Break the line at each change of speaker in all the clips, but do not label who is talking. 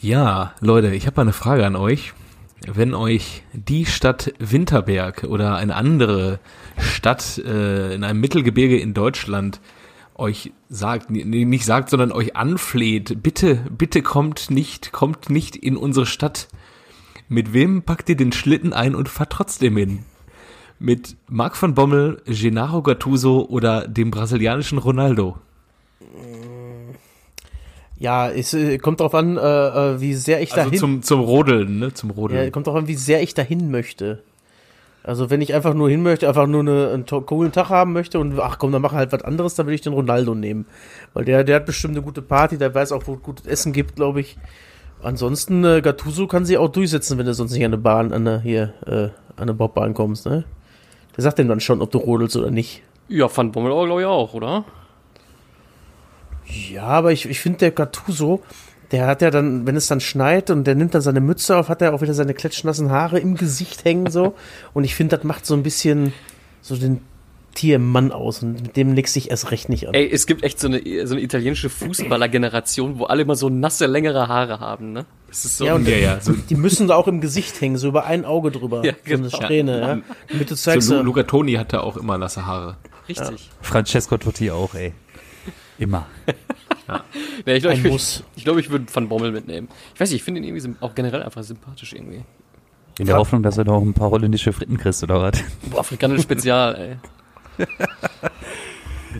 Ja, Leute, ich habe eine Frage an euch. Wenn euch die Stadt Winterberg oder eine andere Stadt äh, in einem Mittelgebirge in Deutschland euch sagt, nicht sagt, sondern euch anfleht, bitte, bitte kommt nicht, kommt nicht in unsere Stadt. Mit wem packt ihr den Schlitten ein und fahrt trotzdem hin? Mit Marc van Bommel, Gennaro Gattuso oder dem brasilianischen Ronaldo?
Ja, es äh, kommt drauf an, äh, äh, wie sehr ich
Also
dahin.
zum, zum Rodeln, ne? Zum
ja,
Rodeln.
kommt drauf an, wie sehr ich dahin möchte. Also wenn ich einfach nur hin möchte, einfach nur eine, einen coolen Tag haben möchte und ach komm, dann mach halt was anderes, dann will ich den Ronaldo nehmen. Weil der, der hat bestimmt eine gute Party, der weiß auch, wo es gutes Essen gibt, glaube ich. Ansonsten, äh, Gattuso kann sich auch durchsetzen, wenn du sonst nicht an eine Bahn, an eine, hier, äh, an eine Bobbahn kommst, ne? Der sagt dem dann schon, ob du rodelst oder nicht.
Ja, Van Bommel glaube ich auch, oder?
Ja, aber ich, ich finde, der Gattuso, der hat ja dann, wenn es dann schneit und der nimmt dann seine Mütze auf, hat er auch wieder seine klatschnassen Haare im Gesicht hängen so. Und ich finde, das macht so ein bisschen so den Tiermann aus und mit dem legst dich erst recht nicht an.
Ey, es gibt echt so eine, so eine italienische Fußballergeneration, wo alle immer so nasse, längere Haare haben, ne? Das ist so.
ja, und
ja, ja, so,
die müssen da auch im Gesicht hängen, so über ein Auge drüber.
Ja,
so eine
genau.
Strähne, ja. Du zeigst,
so Lu-
so,
Luca Toni hatte auch immer nasse Haare.
richtig.
Francesco Totti auch, ey. Immer.
Nee, ich glaube, ich,
Muss.
ich, glaub, ich würde Van Bommel mitnehmen. Ich weiß nicht, ich finde ihn irgendwie auch generell einfach sympathisch irgendwie.
In der Hoffnung, dass er noch ein paar holländische Fritten kriegst, oder was?
Boah, afrikanisch Spezial, ey.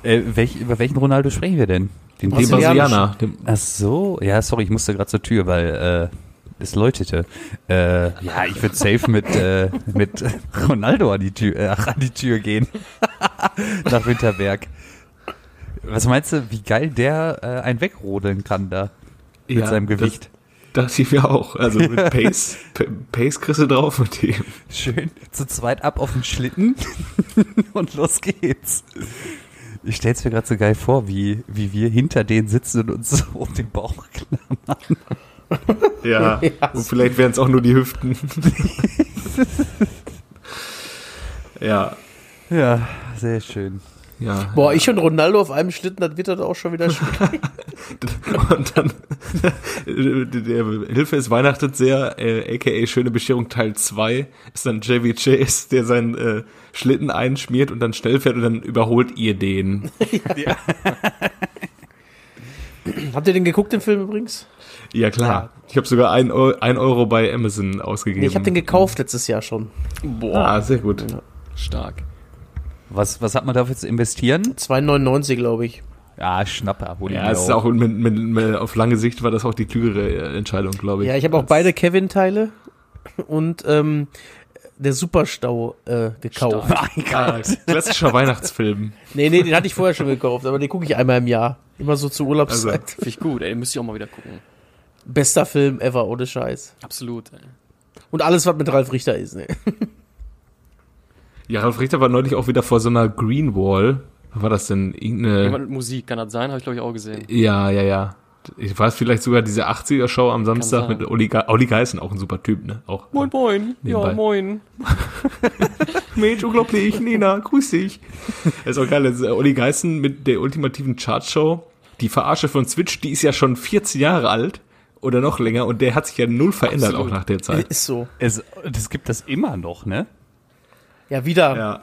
Äh, welch, über welchen Ronaldo sprechen wir denn? Den.
Brasilianer.
Ach so, ja, sorry, ich musste gerade zur Tür, weil äh, es läutete. Äh, ja, ich würde safe mit, äh, mit Ronaldo an die Tür, äh, an die Tür gehen. Nach Winterberg. Was meinst du, wie geil der äh, einen wegrodeln kann da mit
Ja,
seinem Gewicht?
Das dachte ich mir auch. Also mit Pace, Pa- Pace kriegst du drauf mit dem.
Schön zu zweit ab auf den Schlitten und los geht's. Ich stell's mir gerade so geil vor, wie, wie wir hinter denen sitzen und uns so um den Bauch klammern.
Ja. Und vielleicht wären es auch nur die Hüften. ja.
Ja, sehr schön.
Ja.
boah, ich und Ronaldo auf einem Schlitten, das wird dann auch schon wieder schwierig.
Und dann Hilfe ist weihnachtet sehr, äh, aka Schöne Bescherung Teil 2, ist dann Chevy Chase, der seinen äh, Schlitten einschmiert und dann schnell fährt und dann überholt ihr den.
Habt ihr den geguckt, den Film übrigens?
Ja klar. Ich habe sogar ein Euro, ein Euro bei Amazon ausgegeben.
Nee, ich habe den gekauft letztes Jahr schon.
Boah,
Ah, sehr gut.
stark.
Was, was hat man dafür zu investieren?
2,99 glaube ich.
Ja, Schnapper, hol
Ja, es ist auch mit, mit, mit, auf lange Sicht war das auch die klügere äh, Entscheidung, glaube ich.
Ja, ich habe auch beide Kevin-Teile und ähm, der Superstau äh, gekauft.
Ah, klassischer Weihnachtsfilm.
Nee, nee, den hatte ich vorher schon gekauft, aber den gucke ich einmal im Jahr. Immer so zur Urlaubszeit.
Finde ich gut, ey. Müsst ihr auch mal wieder gucken.
Bester Film ever, ohne Scheiß.
Absolut, ey.
Und alles, was mit Ralf Richter ist, ne?
Ja, Ralf Richter war neulich auch wieder vor so einer Green Wall. Was war das denn? Irgendeine.
Jemand mit Musik, kann das sein? Habe ich, glaube ich, auch gesehen.
Ja, ja, ja. Ich weiß vielleicht sogar diese 80er-Show am Samstag mit Olli, Ge Olli Geißen, auch ein super Typ, ne? Auch.
Moin, moin.
Nebenbei.
Ja, moin.
Mensch, unglaublich, Nina, grüß dich. Das ist auch geil, das ist Olli Geißen mit der ultimativen Chartshow. Die Verarsche von Switch, die ist ja schon 14 Jahre alt oder noch länger und der hat sich ja null verändert
Absolut.
auch nach der Zeit.
Ist so.
Es, das gibt das immer noch, ne?
Ja, wieder.
Ja.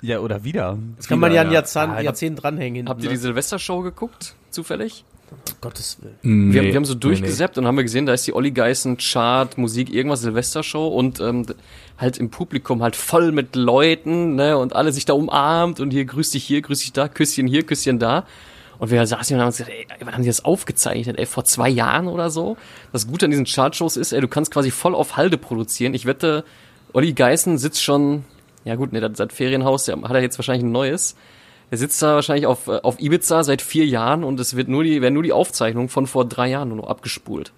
Ja, oder wieder.
Das kann man ja ein
ja.
Jahrzehnt,
Ah,
Jahrzehnt dranhängen. hinten,
Habt ihr
ne?
die Silvestershow geguckt? Zufällig?
Um Gottes Willen.
Nee,
Wir, haben, wir haben so
nee,
durchgesappt und haben wir gesehen, da ist die Olli Geißen Chart, Musik, irgendwas Silvestershow und ähm, halt im Publikum halt voll mit Leuten, ne, und alle sich da umarmt und hier grüß dich hier, grüß dich da, Küsschen hier, Küsschen da. Und wir saßen und haben uns gesagt, ey, wann haben die das aufgezeichnet? Ey, vor zwei Jahren oder so? Das Gute an diesen Chartshows ist, ey, du kannst quasi voll auf Halde produzieren. Ich wette, Olli Geißen sitzt schon, ja gut, ne, das, das Ferienhaus, der hat er jetzt wahrscheinlich ein neues. Er sitzt da wahrscheinlich auf, äh, auf Ibiza seit vier Jahren und es wird nur die, werden nur die Aufzeichnungen von vor drei Jahren nur noch abgespult.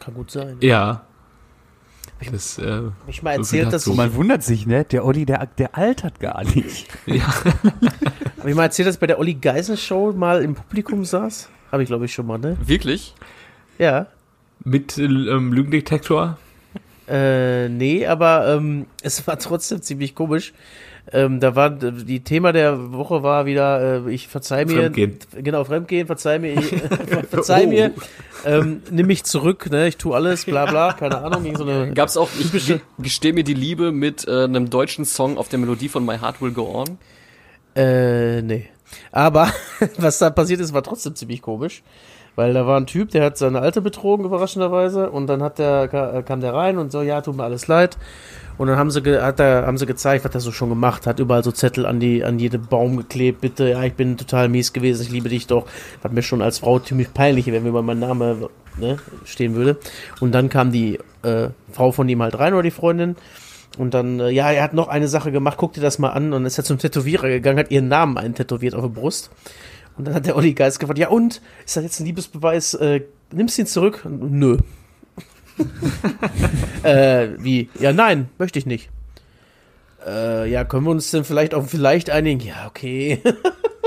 Kann gut sein.
Ja. Das, äh,
Hab ich mal
so
erzählt, dass ich,
Man wundert sich, ne? Der Olli, der, der altert gar nicht.
hab ich mal erzählt, dass ich bei der Olli Geisen Show mal im Publikum saß? Habe ich glaube ich schon mal, ne?
Wirklich?
Ja.
mit ähm, Lügendetektor.
Äh, nee, aber ähm, es war trotzdem ziemlich komisch. Ähm, da war die Thema der Woche war wieder, äh, ich verzeih mir,
Fremdgehen.
genau Fremdgehen, verzeih mir, ich, verzeih
Oh.
mir, ähm, nimm mich zurück, ne, ich tu alles, bla bla, keine Ahnung, irgend so eine,
Gab's auch, ich
Typische-
ge- gesteh mir die Liebe mit äh, einem deutschen Song auf der Melodie von My Heart Will Go On.
Äh, nee. Aber was da passiert ist, war trotzdem ziemlich komisch. Weil da war ein Typ, der hat seine Alte betrogen, überraschenderweise. Und dann hat der, ka- kam der rein und so, ja, tut mir alles leid. Und dann haben sie, hat er, haben sie gezeigt, was er so schon gemacht hat. Überall so Zettel an die, an jeden Baum geklebt. Bitte, ja, ich bin total mies gewesen, ich liebe dich doch. Was mir schon als Frau ziemlich peinlich, wenn mir mal mein Name ne, stehen würde. Und dann kam die äh, Frau von ihm halt rein oder die Freundin. Und dann, äh, ja, er hat noch eine Sache gemacht, guck dir das mal an. Und ist er zum Tätowierer gegangen, hat ihren Namen eintätowiert auf der Brust. Und dann hat der Olli Geist gefragt, ja und? Ist das jetzt ein Liebesbeweis? Äh, nimmst du ihn zurück? Nö. äh, wie? Ja, nein, möchte ich nicht. Äh, ja, können wir uns denn vielleicht auf vielleicht einigen? Ja, okay.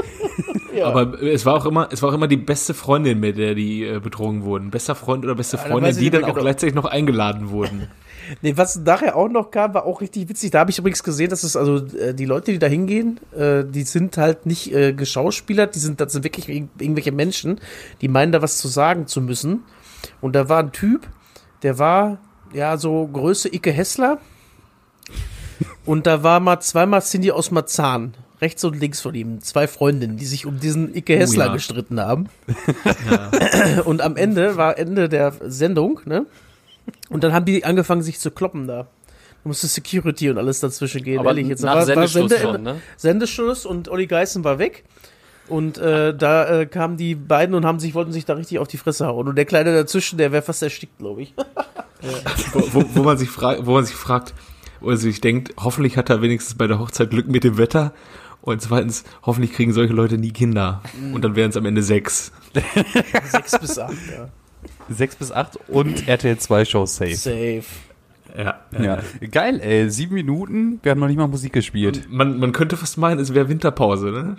ja.
Aber es war auch immer, es war auch immer die beste Freundin, mit der die äh, betrogen wurden. Bester Freund oder beste
Ja, dann
Freundin,
ich
die dann auch
genau.
gleichzeitig noch eingeladen wurden.
Nee, was nachher auch noch kam, war auch richtig witzig. Da habe ich übrigens gesehen, dass es also äh, die Leute, die da hingehen, äh, die sind halt nicht äh, geschauspielert, die sind, das sind wirklich irg irgendwelche Menschen, die meinen da was zu sagen zu müssen. Und da war ein Typ, der war ja so Größe Icke Hessler. Und da war mal zweimal Cindy aus Marzahn. Rechts und links von ihm. Zwei Freundinnen, die sich um diesen Icke Hessler
ja.
gestritten haben. Und am Ende war Ende der Sendung, ne? Und dann haben die angefangen, sich zu kloppen da. Da musste Security und alles dazwischen gehen.
Aber
ehrlich, jetzt
nach
war, war
Sendeschluss
Sende,
schon, ne?
Sendeschluss und Olli Geißen war weg. Und äh, da äh, kamen die beiden und haben sich, wollten sich da richtig auf die Fresse hauen. Und der Kleine dazwischen, der wäre fast erstickt, glaube ich.
wo, wo, wo, man sich fragt, wo man sich fragt, oder sich denkt, hoffentlich hat er wenigstens bei der Hochzeit Glück mit dem Wetter. Und zweitens, hoffentlich kriegen solche Leute nie Kinder. Und dann wären es am Ende sechs.
Sechs bis acht, ja.
Sechs bis acht und RTL 2 Show safe.
Safe.
Ja.
Ja. Geil, ey. Sieben Minuten, wir haben noch nicht mal Musik gespielt.
Man, man könnte fast meinen, es wäre Winterpause, ne?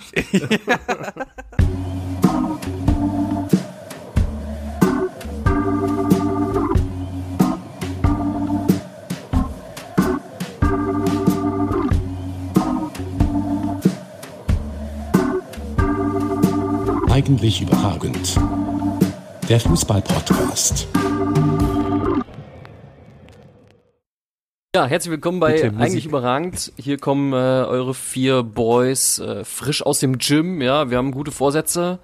Eigentlich überragend. Der Fußball-Podcast.
Ja, herzlich willkommen bei. Eigentlich überragend. Hier kommen äh, eure vier Boys äh, frisch aus dem Gym. Ja, wir haben gute Vorsätze.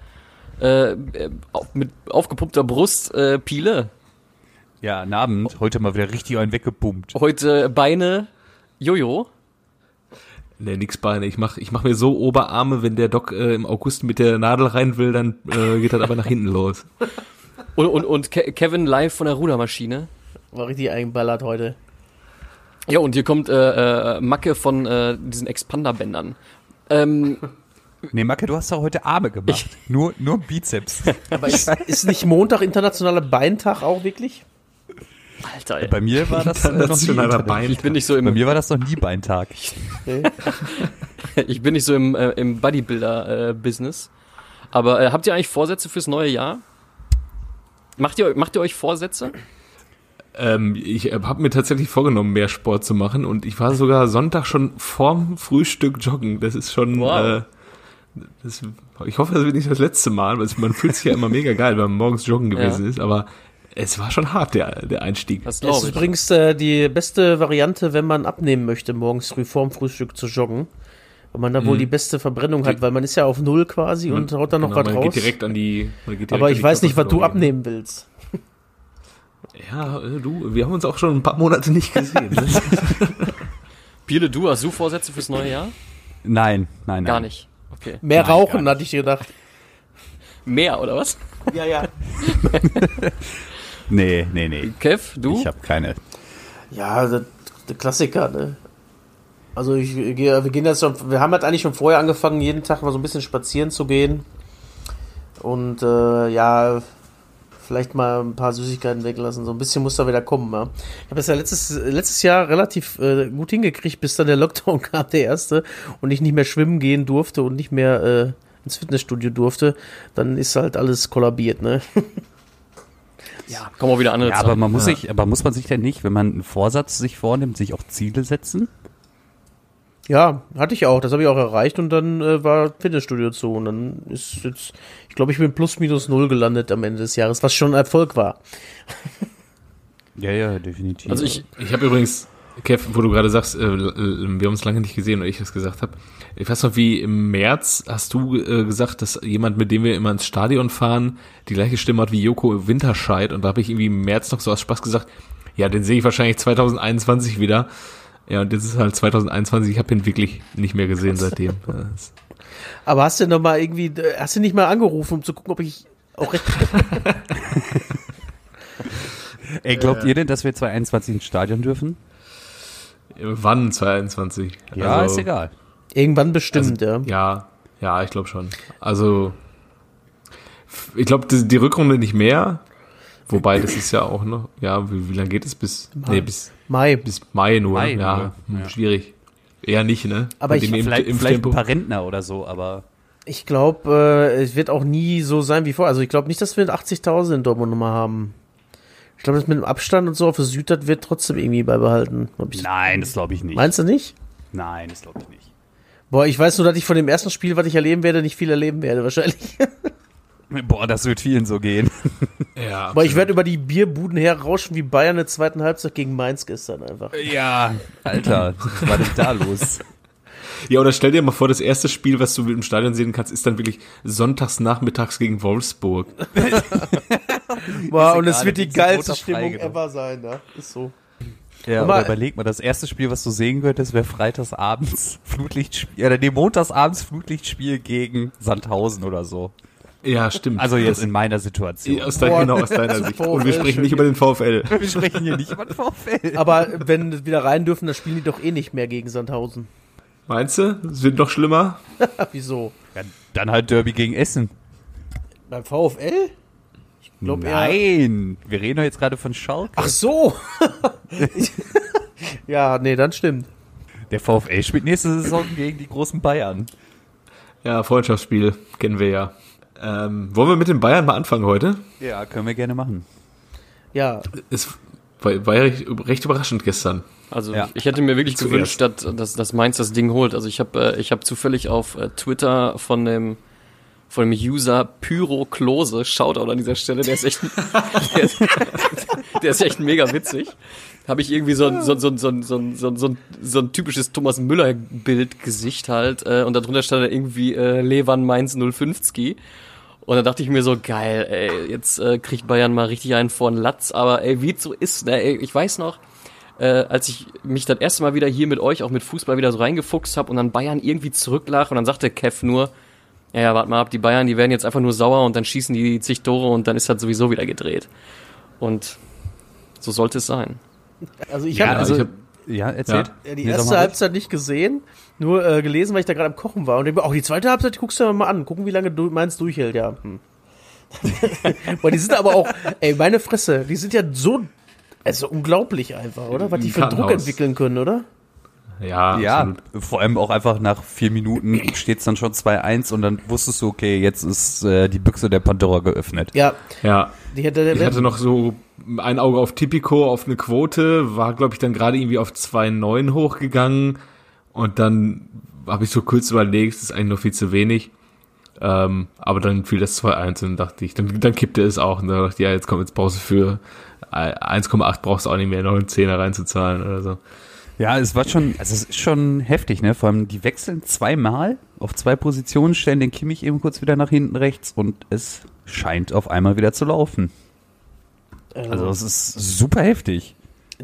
Äh, äh, mit aufgepumpter Brust, äh, Piele.
Ja, einen Abend. Heute mal wieder richtig einen weggepumpt.
Heute Beine, Jojo.
Ne, nix Beine. Ich mach, ich mach mir so Oberarme, wenn der Doc äh, im August mit der Nadel rein will, dann äh, geht das aber nach hinten los.
Und, und, und Ke Kevin live von der Rudermaschine.
War richtig eingeballert heute.
Ja, und hier kommt äh, äh, Macke von äh, diesen Expanderbändern. Ähm,
Nee, Macke, du hast doch heute Arme gemacht. nur, nur Bizeps.
Aber ist, ist nicht Montag internationaler Beintag auch wirklich?
Alter, ey.
Bei mir war das äh, noch nie
Internationaler. Bein.
ich bin nicht so
Bei
im,
mir war das noch nie Beintag.
Ich bin nicht so im, äh, im Bodybuilder-Business. Aber äh, habt ihr eigentlich Vorsätze fürs neue Jahr? Macht ihr, macht ihr euch Vorsätze?
Ähm, ich äh, habe mir tatsächlich vorgenommen, mehr Sport zu machen und ich war sogar Sonntag schon vorm Frühstück joggen. Das ist schon.
Wow.
Äh, das, ich hoffe, das wird nicht das letzte Mal, weil man fühlt sich ja immer mega geil, wenn man morgens joggen gewesen
Ja.
ist, aber es war schon hart, der, der Einstieg.
Das
Das ist
ich.
übrigens äh, die beste Variante, wenn man abnehmen möchte, morgens früh vorm Frühstück zu joggen. Weil man da wohl
Mhm.
die beste Verbrennung hat, weil man ist ja auf Null quasi und haut dann noch
Genau,
was
man
raus.
Geht direkt an die, man geht direkt
Aber
an
ich
die
weiß nicht, was du abnehmen willst.
Ja, äh, du, wir haben uns auch schon ein paar Monate nicht gesehen. Ne?
Piele, du hast du Vorsätze fürs neue Jahr?
Nein, nein, nein.
Gar nicht. Okay.
Mehr
Nein,
rauchen, hatte ich gedacht.
Mehr, oder was?
Ja, ja.
Nee, nee, nee.
Kev, du?
Ich habe keine.
Ja, der, der Klassiker, ne? Also ich gehe, wir gehen jetzt schon, wir haben halt eigentlich schon vorher angefangen, jeden Tag mal so ein bisschen spazieren zu gehen. Und äh, ja, vielleicht mal ein paar Süßigkeiten weglassen. So ein bisschen muss da wieder kommen. Ja. Ich habe das ja letztes, letztes Jahr relativ äh, gut hingekriegt, bis dann der Lockdown kam, der erste, und ich nicht mehr schwimmen gehen durfte und nicht mehr äh, ins Fitnessstudio durfte. Dann ist halt alles kollabiert, ne?
ja, kommen auch wieder andere
Ja, aber man muss sich, aber muss man sich denn nicht, wenn man einen Vorsatz sich vornimmt, sich auch Ziele setzen?
Ja, hatte ich auch. Das habe ich auch erreicht und dann äh, war Fitnessstudio zu. Und dann ist jetzt, ich glaube, ich bin plus minus null gelandet am Ende des Jahres, was schon ein Erfolg war.
Ja, ja, definitiv.
Also ich,
Ich habe übrigens, Kev, wo du gerade sagst, äh, wir haben uns lange nicht gesehen oder ich das gesagt habe. Ich weiß noch, wie im März hast du äh, gesagt, dass jemand, mit dem wir immer ins Stadion fahren, die gleiche Stimme hat wie Joko Winterscheid. Und da habe ich irgendwie im März noch so aus Spaß gesagt, ja, den sehe ich wahrscheinlich 2021 wieder. Ja, und jetzt ist halt 2021, ich habe ihn wirklich nicht mehr gesehen seitdem.
Aber hast du noch mal irgendwie, äh, hast du nicht mal angerufen, um zu gucken, ob ich auch recht
Ey, glaubt ihr denn, dass wir 2021 ins Stadion dürfen?
Wann 2021?
Ja,
Also,
ist egal.
irgendwann bestimmt, ja.
Ja, ja, ich glaube schon. Also, ich glaube, die, die Rückrunde nicht mehr. Wobei, das ist ja auch noch, ja, wie, wie lange geht es bis, nee, bis,
Mai.
bis Mai nur,
Mai
ja, hm,
ja.
schwierig. Eher nicht, ne?
Aber ich-
dem
Vielleicht, vielleicht ein paar Rentner oder so, aber
Ich glaube, äh, es wird auch nie so sein wie vorher. Also ich glaube nicht, dass wir 80.000 in Dortmund nochmal haben. Ich glaube, das mit dem Abstand und so auf der Süd, das wird trotzdem irgendwie beibehalten.
Nein, das glaube ich nicht.
Meinst du nicht?
Nein, das glaube ich nicht.
Boah, ich weiß nur, dass ich von dem ersten Spiel, was ich erleben werde, nicht viel erleben werde, wahrscheinlich.
Boah, das wird vielen so gehen.
Ja,
Aber ich werde über die Bierbuden herrauschen wie Bayern in der zweiten Halbzeit gegen Mainz gestern einfach.
Ja, Alter, was war denn da los?
Ja, oder stell dir mal vor, das erste Spiel, was du im Stadion sehen kannst, ist dann wirklich sonntags nachmittags gegen Wolfsburg.
Boah, und es wird die
das
geilste Stimmung
Freigenommen.
ever sein, ja. Ist so.
Ja,
Aber-
aber überleg mal, das erste Spiel, was du sehen könntest, wäre freitagsabends Flutlichtspiel, oder nee, montagsabends Flutlichtspiel gegen Sandhausen oder so.
Ja, stimmt.
Also jetzt
Das-
in meiner Situation.
aus, dein, genau, aus deiner
das
Sicht.
VfL
Und wir sprechen nicht über den VfL.
Wir sprechen hier nicht über den VfL.
Aber wenn wir wieder rein dürfen, dann spielen die doch eh nicht mehr gegen Sandhausen.
Meinst du? Es wird noch schlimmer?
Wieso?
Ja, dann halt Derby gegen Essen.
Beim VfL? Ich glaube eher.
Nein, wir reden doch jetzt gerade von Schalke.
Ach so. ja, nee, dann stimmt.
Der VfL spielt nächste Saison gegen die großen Bayern.
Ja, Freundschaftsspiel kennen wir ja. Ähm, wollen wir mit den Bayern mal anfangen heute?
Ja, können wir gerne machen.
Ja,
Es war, war ja recht, recht überraschend gestern.
Also
Ja.
ich hätte mir wirklich
Zuerst.
gewünscht, dass, dass, dass Mainz das Ding holt. Also ich habe äh, ich hab zufällig auf äh, Twitter von dem von dem User Pyro Klose, Shoutout an dieser Stelle, der ist echt, der ist, der ist echt mega witzig. Habe ich irgendwie so ein, so, so, so, so, so, so, so ein typisches Thomas Müller-Bild-Gesicht halt. Äh, und darunter stand dann irgendwie äh, Levan Mainz 050. Und dann dachte ich mir so, geil, ey, jetzt äh, kriegt Bayern mal richtig einen vor den Latz. Aber ey, wie so ist, ne, ey, ich weiß noch, äh, als ich mich das erste Mal wieder hier mit euch, auch mit Fußball wieder so reingefuchst habe und dann Bayern irgendwie zurücklag und dann sagte Kev nur, ja, ja, warte mal ab, die Bayern, die werden jetzt einfach nur sauer und dann schießen die zig Tore und dann ist das sowieso wieder gedreht. Und so sollte es sein.
also ich
Ja,
habe
also
also,
ich hab,
Ja, erzählt.
ja, die
Nee,
erste. Halbzeit nicht gesehen, nur äh, gelesen, weil ich da gerade am Kochen war. Und ich, auch die zweite Halbzeit, guckst du dir mal an. Gucken, wie lange du Mainz durchhält, ja. Hm. Weil die sind aber auch, ey, meine Fresse, die sind ja so, also unglaublich einfach, oder? Was die für Druck entwickeln können, oder?
Ja,
Ja,
absolut.
vor allem auch einfach nach vier Minuten steht es dann schon 2-1 und dann wusstest du, okay, jetzt ist äh, die Büchse der Pandora geöffnet.
Ja,
Ja,
die hätte,
ich hatte noch so ein Auge auf Tipico, auf eine Quote, war, glaube ich, dann gerade irgendwie auf 2,9 hochgegangen und dann habe ich so kurz überlegt, das ist eigentlich noch viel zu wenig. Ähm, aber dann fiel das 2-1 und dann dachte ich, dann, dann kippte es auch und dann dachte ich, ja, jetzt kommt jetzt Pause für äh, 1,8 brauchst du auch nicht mehr, noch einen Zehner reinzuzahlen oder so.
Ja, es war schon, also es ist schon heftig, ne? Vor allem, die wechseln zweimal auf zwei Positionen, stellen den Kimmich eben kurz wieder nach hinten rechts und es scheint auf einmal wieder zu laufen. Also es ist super heftig.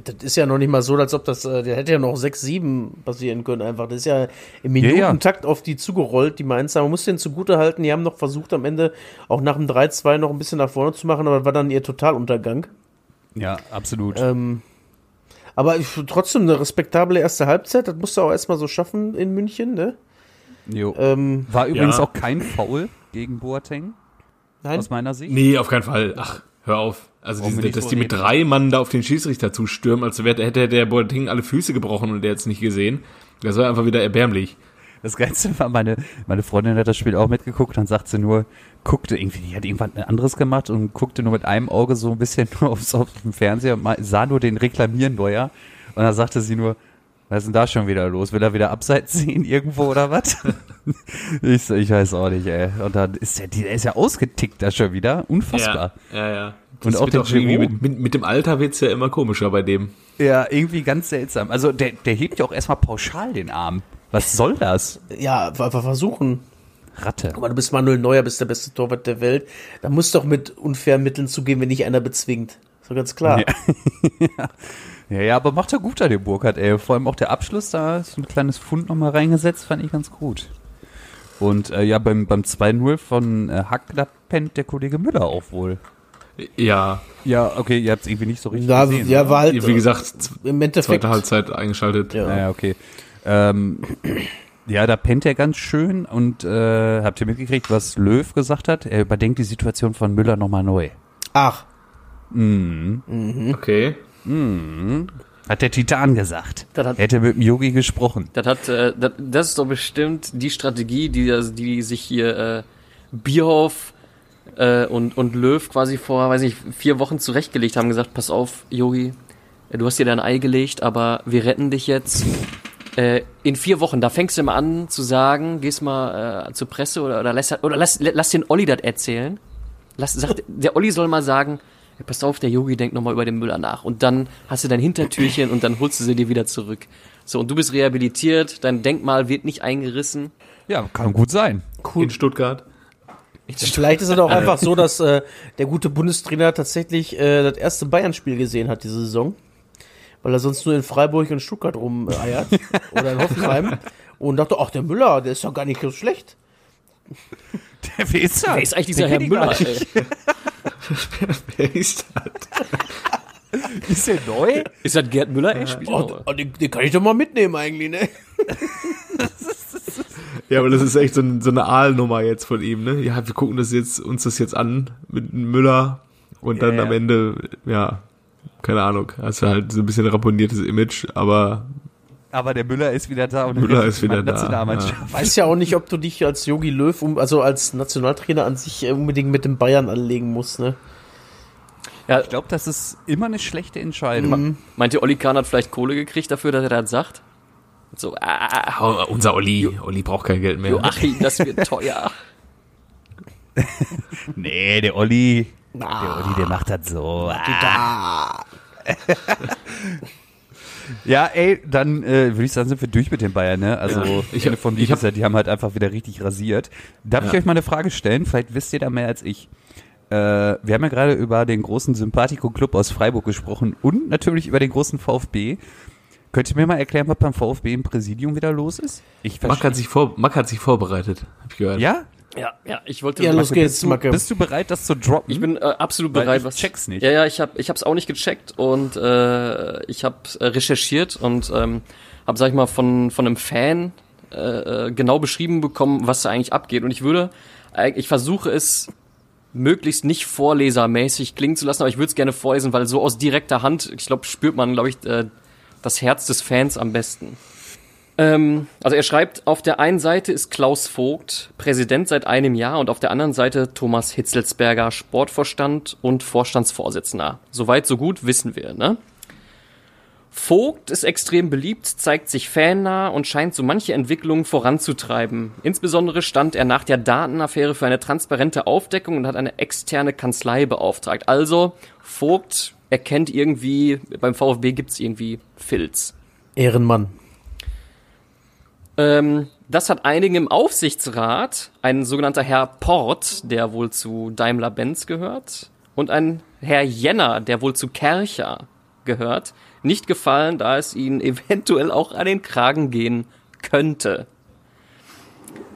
Das ist ja noch nicht mal so, als ob das, äh, der hätte ja noch 6, 7 passieren können einfach. Das ist ja im
Ja, ja.
Minutentakt auf die zugerollt, die Mainzer. Man muss denen zugute halten, die haben noch versucht am Ende auch nach dem 3-2 noch ein bisschen nach vorne zu machen, aber war dann ihr Totaluntergang.
Ja, absolut.
Ähm, aber ich, trotzdem eine respektable erste Halbzeit, das musst du auch erstmal so schaffen in München, ne?
Jo.
Ähm,
War übrigens
ja.
auch kein Foul gegen Boateng,
nein,
aus meiner Sicht.
Nee, auf keinen Fall. Ach, hör auf. Also,
Brauchen
die,
wir nicht
dass die mit
drüber
drei Mann da auf den Schiedsrichter zustürmen, als wäre- hätte der Boateng alle Füße gebrochen und der jetzt nicht gesehen. Das war einfach wieder erbärmlich.
Das Geilste war, meine, meine Freundin hat das Spiel auch mitgeguckt, dann sagt sie nur, guckte irgendwie, die hat irgendwas anderes gemacht und guckte nur mit einem Auge so ein bisschen nur aufs, auf den Fernseher und mal- sah nur den Reklamieren neuer. Und dann sagte sie nur, Was ist denn da schon wieder los? Will er wieder abseits sehen irgendwo oder was? ich, ich weiß auch nicht, ey. Und dann ist der, der ist ja ausgetickt da schon wieder. Unfassbar.
Ja, ja. ja.
Und auch
wird
Jerome.
mit, mit, mit dem Alter wird's ja immer komischer bei dem.
Ja, irgendwie ganz seltsam. Also der, der hebt ja auch erstmal pauschal den Arm. Was soll das?
Ja, einfach versuchen.
Ratte.
Aber du bist Manuel Neuer, bist der beste Torwart der Welt. Da musst du doch mit unfairen Mitteln zugehen, wenn dich einer bezwingt. So ganz klar.
Ja, ja, aber macht er gut an dem Burkhardt, ey. Vor allem auch der Abschluss, da ist so ein kleines Fund nochmal reingesetzt, fand ich ganz gut. Und äh, ja, beim, beim 2-0 von äh, Hack, da pennt der Kollege Müller auch wohl.
Ja,
Ja, okay, ihr habt es irgendwie nicht so richtig
Ja,
gesehen.
ja,
oder?
war halt
wie gesagt,
im Endeffekt.
zweite Halbzeit eingeschaltet.
Ja.
Naja, okay. Ähm, ja, da pennt er ganz schön und äh, habt ihr mitgekriegt, was Löw gesagt hat? Er überdenkt die Situation von Müller nochmal neu.
Ach,
Okay.
Hat der Titan gesagt.
Das hat-
er hätte mit dem Yogi gesprochen.
Das hat, äh, das, das ist doch bestimmt die Strategie, die, die sich hier äh, Bierhoff äh, und, und Löw quasi vor, weiß ich, vier Wochen zurechtgelegt haben, gesagt, pass auf, Yogi, du hast dir dein Ei gelegt, aber wir retten dich jetzt. Äh, in vier Wochen, da fängst du mal an zu sagen, gehst mal äh, zur Presse oder, oder, lass, oder lass, lass den Olli das erzählen. Lass, sag, der Olli soll mal sagen, hey, pass auf, der Yogi denkt nochmal über den Müller nach. Und dann hast du dein Hintertürchen und dann holst du sie dir wieder zurück. So, und du bist rehabilitiert, dein Denkmal wird nicht eingerissen.
Ja, kann gut sein.
In Stuttgart.
vielleicht ist es auch einfach so, dass äh, der gute Bundestrainer tatsächlich äh, das erste Bayern-Spiel gesehen hat diese Saison. Weil er sonst nur in Freiburg und Stuttgart rumeiert. oder in Hoffenheim. Und dachte, ach, der Müller, der ist doch gar nicht so schlecht.
Der, wer ist das?
Wer ist eigentlich dieser Herr Müller?
Wer ist das?
Ist der neu?
Ist das Gerd Müller? Spielt
Oh, oh, den, den kann ich doch mal mitnehmen eigentlich, ne?
Ja, aber das ist echt so, ein, so eine Aalnummer jetzt von ihm, ne? Ja, wir gucken das jetzt, uns das jetzt an mit Müller und dann
Ja, ja.
am Ende, ja, keine Ahnung, hast du halt so ein bisschen ramponiertes Image, aber
Aber der Müller ist wieder da und er
Müller ist wieder da,
Nationalmannschaft.
Weiß ja auch nicht, ob du dich als Yogi Löw, um, also als Nationaltrainer an sich unbedingt mit den Bayern anlegen musst, ne?
Ja,
Ich glaube, das ist immer eine schlechte Entscheidung.
meint ihr, Olli Kahn hat vielleicht Kohle gekriegt dafür, dass er das sagt? So, ah,
oh, unser Olli, Olli braucht kein Geld mehr.
Joachim, das wird teuer.
Nee, der Olli, der Olli, der macht das so. Ah. Ja, ey, dann äh, würde ich sagen, sind wir durch mit den Bayern, ne? Also
Ja.
ich
Ich
habe
hab-
von
ich
die,
hab-
die haben halt einfach wieder richtig rasiert. Darf ich
Ja.
euch mal eine Frage stellen? Vielleicht wisst ihr da mehr als ich. Äh, wir haben ja gerade über den großen Sympathico-Club aus Freiburg gesprochen und natürlich über den großen VfB. Könnt ihr mir mal erklären, was beim VfB im Präsidium wieder los ist? Ich
Mack hat sich vor, Mack hat sich vorbereitet, hab ich gehört.
Ja?
Ja, ja, ich wollte.
Ja, los geht's,
Bist du,
Macke.
bist du bereit, das zu droppen?
Ich bin äh, absolut
Weil
bereit.
ich check's nicht.
Ja, ja, ich habe, ich hab's auch nicht gecheckt und äh, ich habe äh, recherchiert und ähm, habe, sag ich mal, von von einem Fan äh, äh, genau beschrieben bekommen, was da eigentlich abgeht. Und ich würde, äh, ich versuche es möglichst nicht vorlesermäßig klingen zu lassen, aber ich würde es gerne vorlesen, weil so aus direkter Hand, ich glaube, spürt man, glaube ich, äh, das Herz des Fans am besten. Ähm, also er schreibt, auf der einen Seite ist Klaus Vogt Präsident seit einem Jahr und auf der anderen Seite Thomas Hitzelsberger Sportvorstand und Vorstandsvorsitzender. Soweit, so gut wissen wir, ne? Vogt ist extrem beliebt, zeigt sich fannah und scheint so manche Entwicklungen voranzutreiben. Insbesondere stand er nach der Datenaffäre für eine transparente Aufdeckung und hat eine externe Kanzlei beauftragt. Also, Vogt erkennt irgendwie, beim VfB gibt's irgendwie Filz.
Ehrenmann.
Ähm, das hat einigen im Aufsichtsrat, ein sogenannter Herr Port, der wohl zu Daimler-Benz gehört, und ein Herr Jenner, der wohl zu Kercher gehört, nicht gefallen, da es ihnen eventuell auch an den Kragen gehen könnte.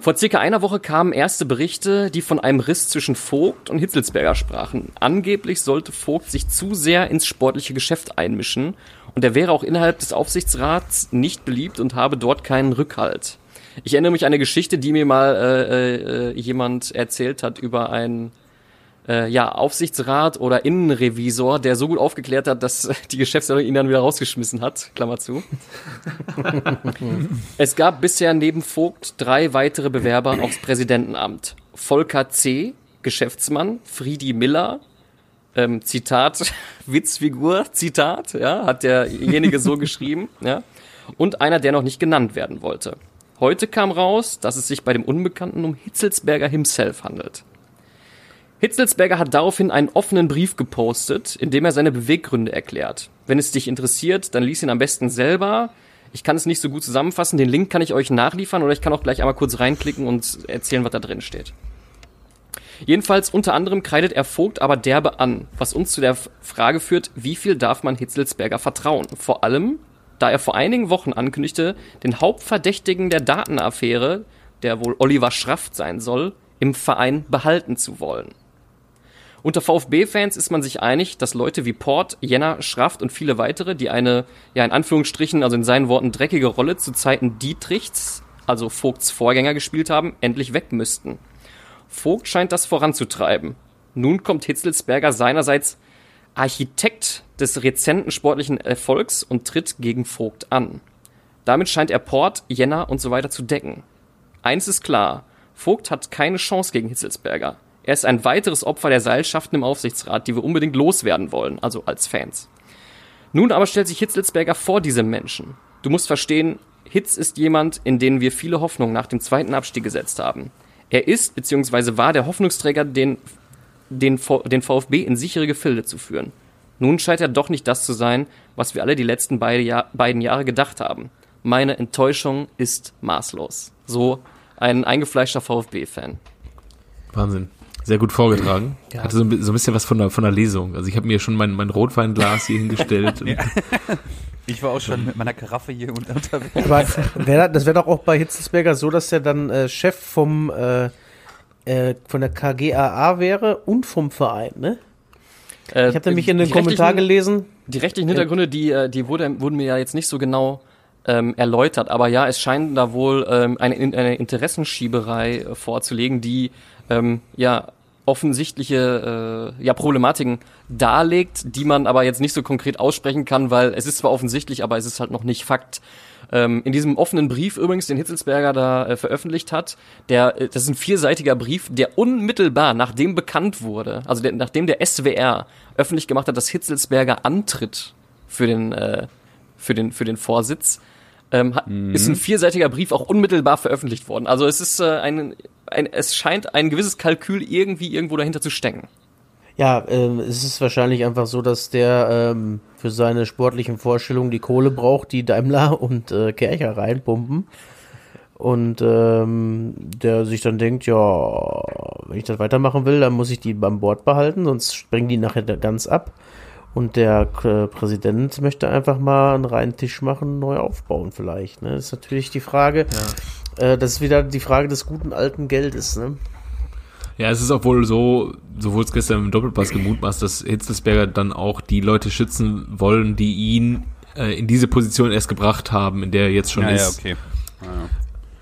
Vor circa einer Woche kamen erste Berichte, die von einem Riss zwischen Vogt und Hitzelsberger sprachen. Angeblich sollte Vogt sich zu sehr ins sportliche Geschäft einmischen und er wäre auch innerhalb des Aufsichtsrats nicht beliebt und habe dort keinen Rückhalt. Ich erinnere mich an eine Geschichte, die mir mal äh, äh, jemand erzählt hat über einen äh, ja, Aufsichtsrat oder Innenrevisor, der so gut aufgeklärt hat, dass die Geschäftsleitung ihn dann wieder rausgeschmissen hat. Klammer zu. es gab bisher neben Vogt drei weitere Bewerber aufs Präsidentenamt. Volker C., Geschäftsmann, Friedi Miller, ähm, Zitat, Witzfigur, Zitat, ja, hat derjenige so geschrieben, ja. und einer, der noch nicht genannt werden wollte. Heute kam raus, dass es sich bei dem Unbekannten um Hitzelsberger himself handelt. Hitzelsberger hat daraufhin einen offenen Brief gepostet, in dem er seine Beweggründe erklärt. Wenn es dich interessiert, dann lies ihn am besten selber. Ich kann es nicht so gut zusammenfassen. Den Link kann ich euch nachliefern oder ich kann auch gleich einmal kurz reinklicken und erzählen, was da drin steht. Jedenfalls unter anderem kreidet er Vogt aber derbe an, was uns zu der Frage führt, wie viel darf man Hitzelsberger vertrauen? Vor allem, da er vor einigen Wochen ankündigte, den Hauptverdächtigen der Datenaffäre, der wohl Oliver Schraft sein soll, im Verein behalten zu wollen. Unter VfB-Fans ist man sich einig, dass Leute wie Port, Jenner, Schraft und viele weitere, die eine, ja in Anführungsstrichen, also in seinen Worten dreckige Rolle zu Zeiten Dietrichs, also Vogts Vorgänger gespielt haben, endlich weg müssten. Vogt scheint das voranzutreiben. Nun kommt Hitzelsberger seinerseits Architekt des rezenten sportlichen Erfolgs und tritt gegen Vogt an. Damit scheint er Port, Jenner und so weiter zu decken. Eins ist klar, Vogt hat keine Chance gegen Hitzelsberger. Er ist ein weiteres Opfer der Seilschaften im Aufsichtsrat, die wir unbedingt loswerden wollen, also als Fans. Nun aber stellt sich Hitzelsberger vor diesem Menschen. Du musst verstehen, Hitz ist jemand, in den wir viele Hoffnungen nach dem zweiten Abstieg gesetzt haben. Er ist bzw. war der Hoffnungsträger, den, den, den VfB in sichere Gefilde zu führen. Nun scheint er doch nicht das zu sein, was wir alle die letzten beide Jahr, beiden Jahre gedacht haben. Meine Enttäuschung ist maßlos. So ein eingefleischter VfB-Fan.
Wahnsinn. Sehr gut vorgetragen.
Ja.
Hatte so ein, so ein bisschen was von der, von der Lesung. Also ich habe mir schon mein, mein Rotweinglas hier hingestellt. und
Ich war auch schon mit meiner Karaffe hier unter- unterwegs.
Aber wär, das wäre doch auch bei Hitzelsberger so, dass er dann äh, Chef vom äh, äh, von der KGAA wäre und vom Verein, ne?
Äh,
Ich habe nämlich in den Kommentar gelesen.
Die rechtlichen Hintergründe, die, äh, die wurde, wurden mir ja jetzt nicht so genau ähm, erläutert, aber ja, es scheint da wohl ähm, eine, eine Interessenschieberei äh, vorzulegen, die ähm, ja offensichtliche äh, ja, Problematiken darlegt, die man aber jetzt nicht so konkret aussprechen kann, weil es ist zwar offensichtlich, aber es ist halt noch nicht Fakt. Ähm, in diesem offenen Brief übrigens, den Hitzelsberger da äh, veröffentlicht hat, der, äh, das ist ein vierseitiger Brief, der unmittelbar nachdem bekannt wurde, also der, nachdem der SWR öffentlich gemacht hat, dass Hitzelsberger antritt für den, äh, für den, für den Vorsitz, ähm, hat, ist ein vierseitiger Brief auch unmittelbar veröffentlicht worden. Also es ist äh, ein, ein, es scheint ein gewisses Kalkül irgendwie irgendwo dahinter zu stecken.
Ja, ähm, es ist wahrscheinlich einfach so, dass der ähm, für seine sportlichen Vorstellungen die Kohle braucht, die Daimler und äh, Kercher reinpumpen. Und ähm, der sich dann denkt, ja, wenn ich das weitermachen will, dann muss ich die beim Bord behalten, sonst springen die nachher ganz ab. Und der äh, Präsident möchte einfach mal einen reinen Tisch machen, neu aufbauen vielleicht. Ne? Das ist natürlich die Frage, äh, das ist wieder die Frage des guten alten Geldes. Ne?
Ja, es ist auch wohl so, so wurde es gestern im Doppelpass gemutmaßt, dass Hitzelsberger dann auch die Leute schützen wollen, die ihn äh, in diese Position erst gebracht haben, in der er jetzt schon
Ja, ja,
ist.
okay.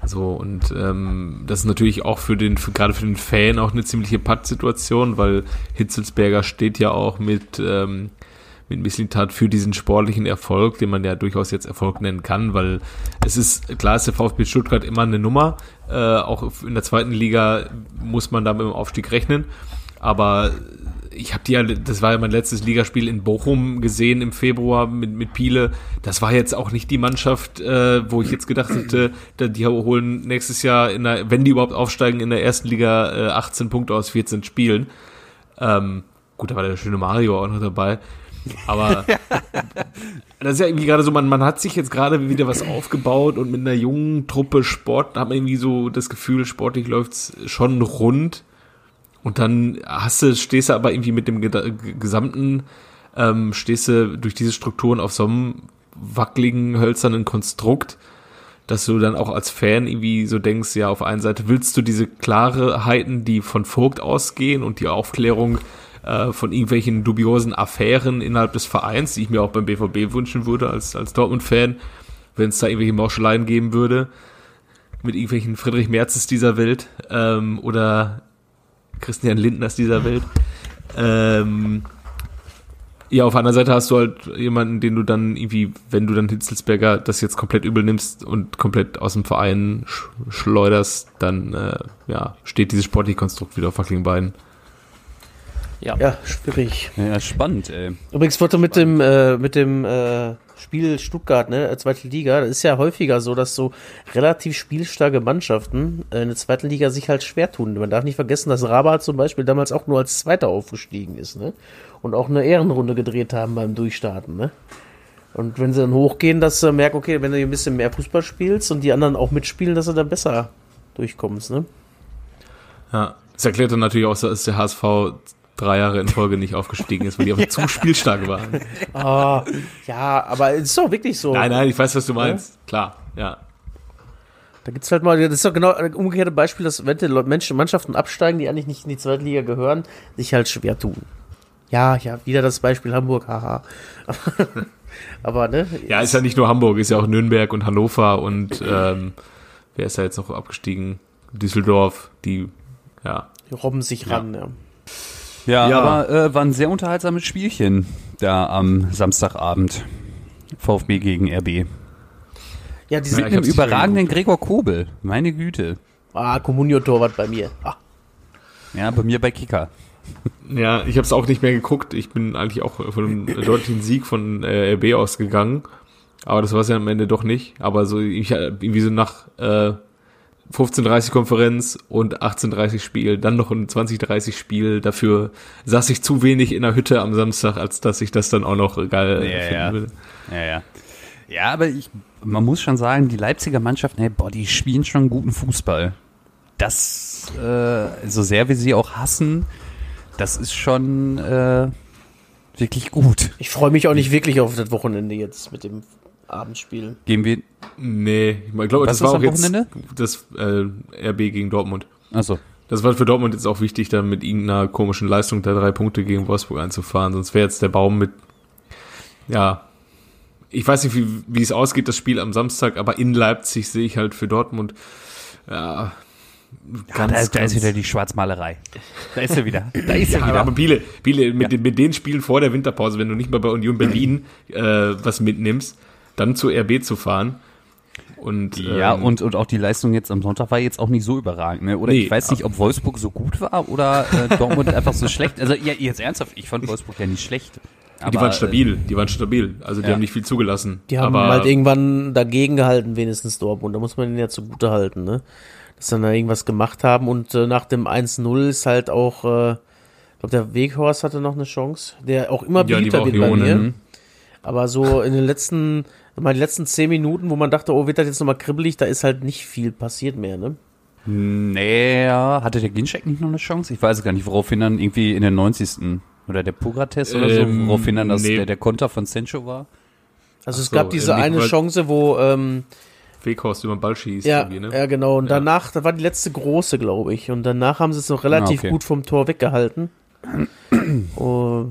So, und ähm, das ist natürlich auch für den, für, gerade für den Fan auch eine ziemliche Pattsituation, weil Hitzelsberger steht ja auch mit, ähm, mit Misslintat für diesen sportlichen Erfolg, den man ja durchaus jetzt Erfolg nennen kann, weil es ist, klar ist der VfB Stuttgart immer eine Nummer, äh, auch in der zweiten Liga muss man da mit dem Aufstieg rechnen, aber ich habe die ja, das war ja mein letztes Ligaspiel in Bochum gesehen im Februar mit, mit Piele. Das war jetzt auch nicht die Mannschaft, äh, wo ich jetzt gedacht hätte, die holen nächstes Jahr, in der, wenn die überhaupt aufsteigen, in der ersten Liga äh, 18 Punkte aus 14 Spielen. Ähm, gut, da war der schöne Mario auch noch dabei. Aber das ist ja irgendwie gerade so, man, man hat sich jetzt gerade wieder was aufgebaut und mit einer jungen Truppe Sport hat man irgendwie so das Gefühl, sportlich läuft's schon rund. Und dann hast du, stehst du aber irgendwie mit dem gesamten, ähm, stehst du durch diese Strukturen auf so einem wackeligen, hölzernen Konstrukt, dass du dann auch als Fan irgendwie so denkst, ja, auf einen Seite willst du diese Klarheiten, die von Vogt ausgehen und die Aufklärung äh, von irgendwelchen dubiosen Affären innerhalb des Vereins, die ich mir auch beim BVB wünschen würde als, als Dortmund-Fan, wenn es da irgendwelche Mauscheleien geben würde mit irgendwelchen Friedrich Merzes dieser Welt ähm, oder Christian Lindners dieser Welt. Ähm, ja, auf anderen Seite hast du halt jemanden, den du dann irgendwie, wenn du dann Hitzelsberger das jetzt komplett übel nimmst und komplett aus dem Verein sch schleuderst, dann äh, ja, steht dieses sportliche Konstrukt wieder auf wackeligen Beinen.
Ja.
Ja, schwierig.
Ja, spannend, ey.
Übrigens wurde mit dem, äh, mit dem äh, Spiel Stuttgart, ne, äh, zweite Liga, das ist ja häufiger so, dass so relativ spielstarke Mannschaften äh, in der zweiten Liga sich halt schwer tun. Man darf nicht vergessen, dass Rabat zum Beispiel damals auch nur als Zweiter aufgestiegen ist, ne? Und auch eine Ehrenrunde gedreht haben beim Durchstarten, ne? Und wenn sie dann hochgehen, dass sie merken, okay, wenn du ein bisschen mehr Fußball spielst und die anderen auch mitspielen, dass du dann besser durchkommst, ne?
Ja. Das erklärt dann natürlich auch, dass der HSV drei Jahre in Folge nicht aufgestiegen ist, weil die einfach zu spielstark waren.
Ah, ja, aber es ist doch wirklich so.
Nein, nein, ich weiß, was du meinst. Klar, ja.
Da gibt's halt mal, das ist doch genau ein umgekehrte Beispiel, dass wenn die Menschen, Mannschaften absteigen, die eigentlich nicht in die zweite Liga gehören, sich halt schwer tun. Ja, ja, wieder das Beispiel Hamburg, haha. Aber, ne?
Ja, ist ja nicht nur Hamburg, ist ja auch Nürnberg und Hannover und ähm, wer ist da jetzt noch abgestiegen? Düsseldorf, die, ja.
Die robben sich ran, ja.
Ja,
Ja.
aber äh, war ein sehr unterhaltsames Spielchen da am Samstagabend. VfB gegen RB.
Ja, die
Ja,
sind
ich
Mit
mehr
überragenden Gregor Kobel. Meine Güte.
Ah, Comunio-Torwart bei mir. Ah,
Ja, bei mir bei Kicker.
Ja, ich habe es auch nicht mehr geguckt. Ich bin eigentlich auch von einem deutlichen Sieg von äh, RB ausgegangen. Aber das war es ja am Ende doch nicht. Aber so ich, äh, irgendwie so nach äh, 15:30 Konferenz und 18:30 Spiel, dann noch ein 20:30 Spiel. Dafür saß ich zu wenig in der Hütte am Samstag, als dass ich das dann auch noch geil
Ja,
finden
ja.
würde.
Ja, ja. Ja, aber ich, man muss schon sagen, die Leipziger Mannschaft, hey, boah, die spielen schon guten Fußball. Das, äh, so sehr wir sie auch hassen, das ist schon äh, wirklich gut.
ich freue mich auch nicht wirklich auf das Wochenende jetzt mit dem Abendspiel.
Gehen wir.
Nee, ich glaube,
Was
das war auch jetzt
Wochenende?
das äh, RB gegen Dortmund.
Achso.
Das war für Dortmund jetzt auch wichtig, da mit irgendeiner komischen Leistung da drei Punkte gegen Wolfsburg einzufahren. Sonst wäre jetzt der Baum mit, ja, ich weiß nicht, wie, wie es ausgeht, das Spiel am Samstag, aber in Leipzig sehe ich halt für Dortmund, ja,
Ja, da, ist- da ist wieder die Schwarzmalerei. Da ist er wieder. Da ist er
Ja,
wieder.
aber Biele, Biele mit, den, mit den Spielen vor der Winterpause, wenn du nicht mal bei Union Berlin äh, was mitnimmst, dann zu RB zu fahren. Und,
Ja,
ähm,
und, und auch die Leistung jetzt am Sonntag war jetzt auch nicht so überragend. Ne? Oder
Nee,
ich weiß nicht, ob Wolfsburg so gut war oder äh, Dortmund einfach so schlecht. Also ja, jetzt ernsthaft, ich fand Wolfsburg ja nicht schlecht.
die
Aber,
waren stabil, die waren stabil. Also die
ja.
haben nicht viel zugelassen.
Die haben
aber,
halt irgendwann dagegen gehalten, wenigstens Dortmund. Da muss man ihnen ja zugute halten, ne? Dass sie dann da irgendwas gemacht haben und äh, nach dem 1-0 ist halt auch, äh, ich glaube, der Weghorst hatte noch eine Chance, der auch immer
Ja, die
beliebter
auch
wird bei mir.
mhm.
Aber so in den letzten, mal die letzten zehn Minuten, wo man dachte, oh, wird das jetzt nochmal kribbelig, da ist halt nicht viel passiert mehr, ne?
Nee, ja, hatte der Ginczek nicht noch eine Chance? Ich weiß es gar nicht, woraufhin dann irgendwie in der 90. oder der Pogrates oder
Ähm,
so, woraufhin dann das,
nee.
der, der Konter von Sencho war.
Also
Ach
es
so,
gab diese
äh, nicht,
eine Chance, wo, ähm,
Weghorst über den Ball schießt.
ja,
ne?
ja, genau. Und
Ja.
danach, da war die letzte große, glaube ich. Und danach haben sie es noch relativ
Ah, okay.
gut vom Tor weggehalten. oh,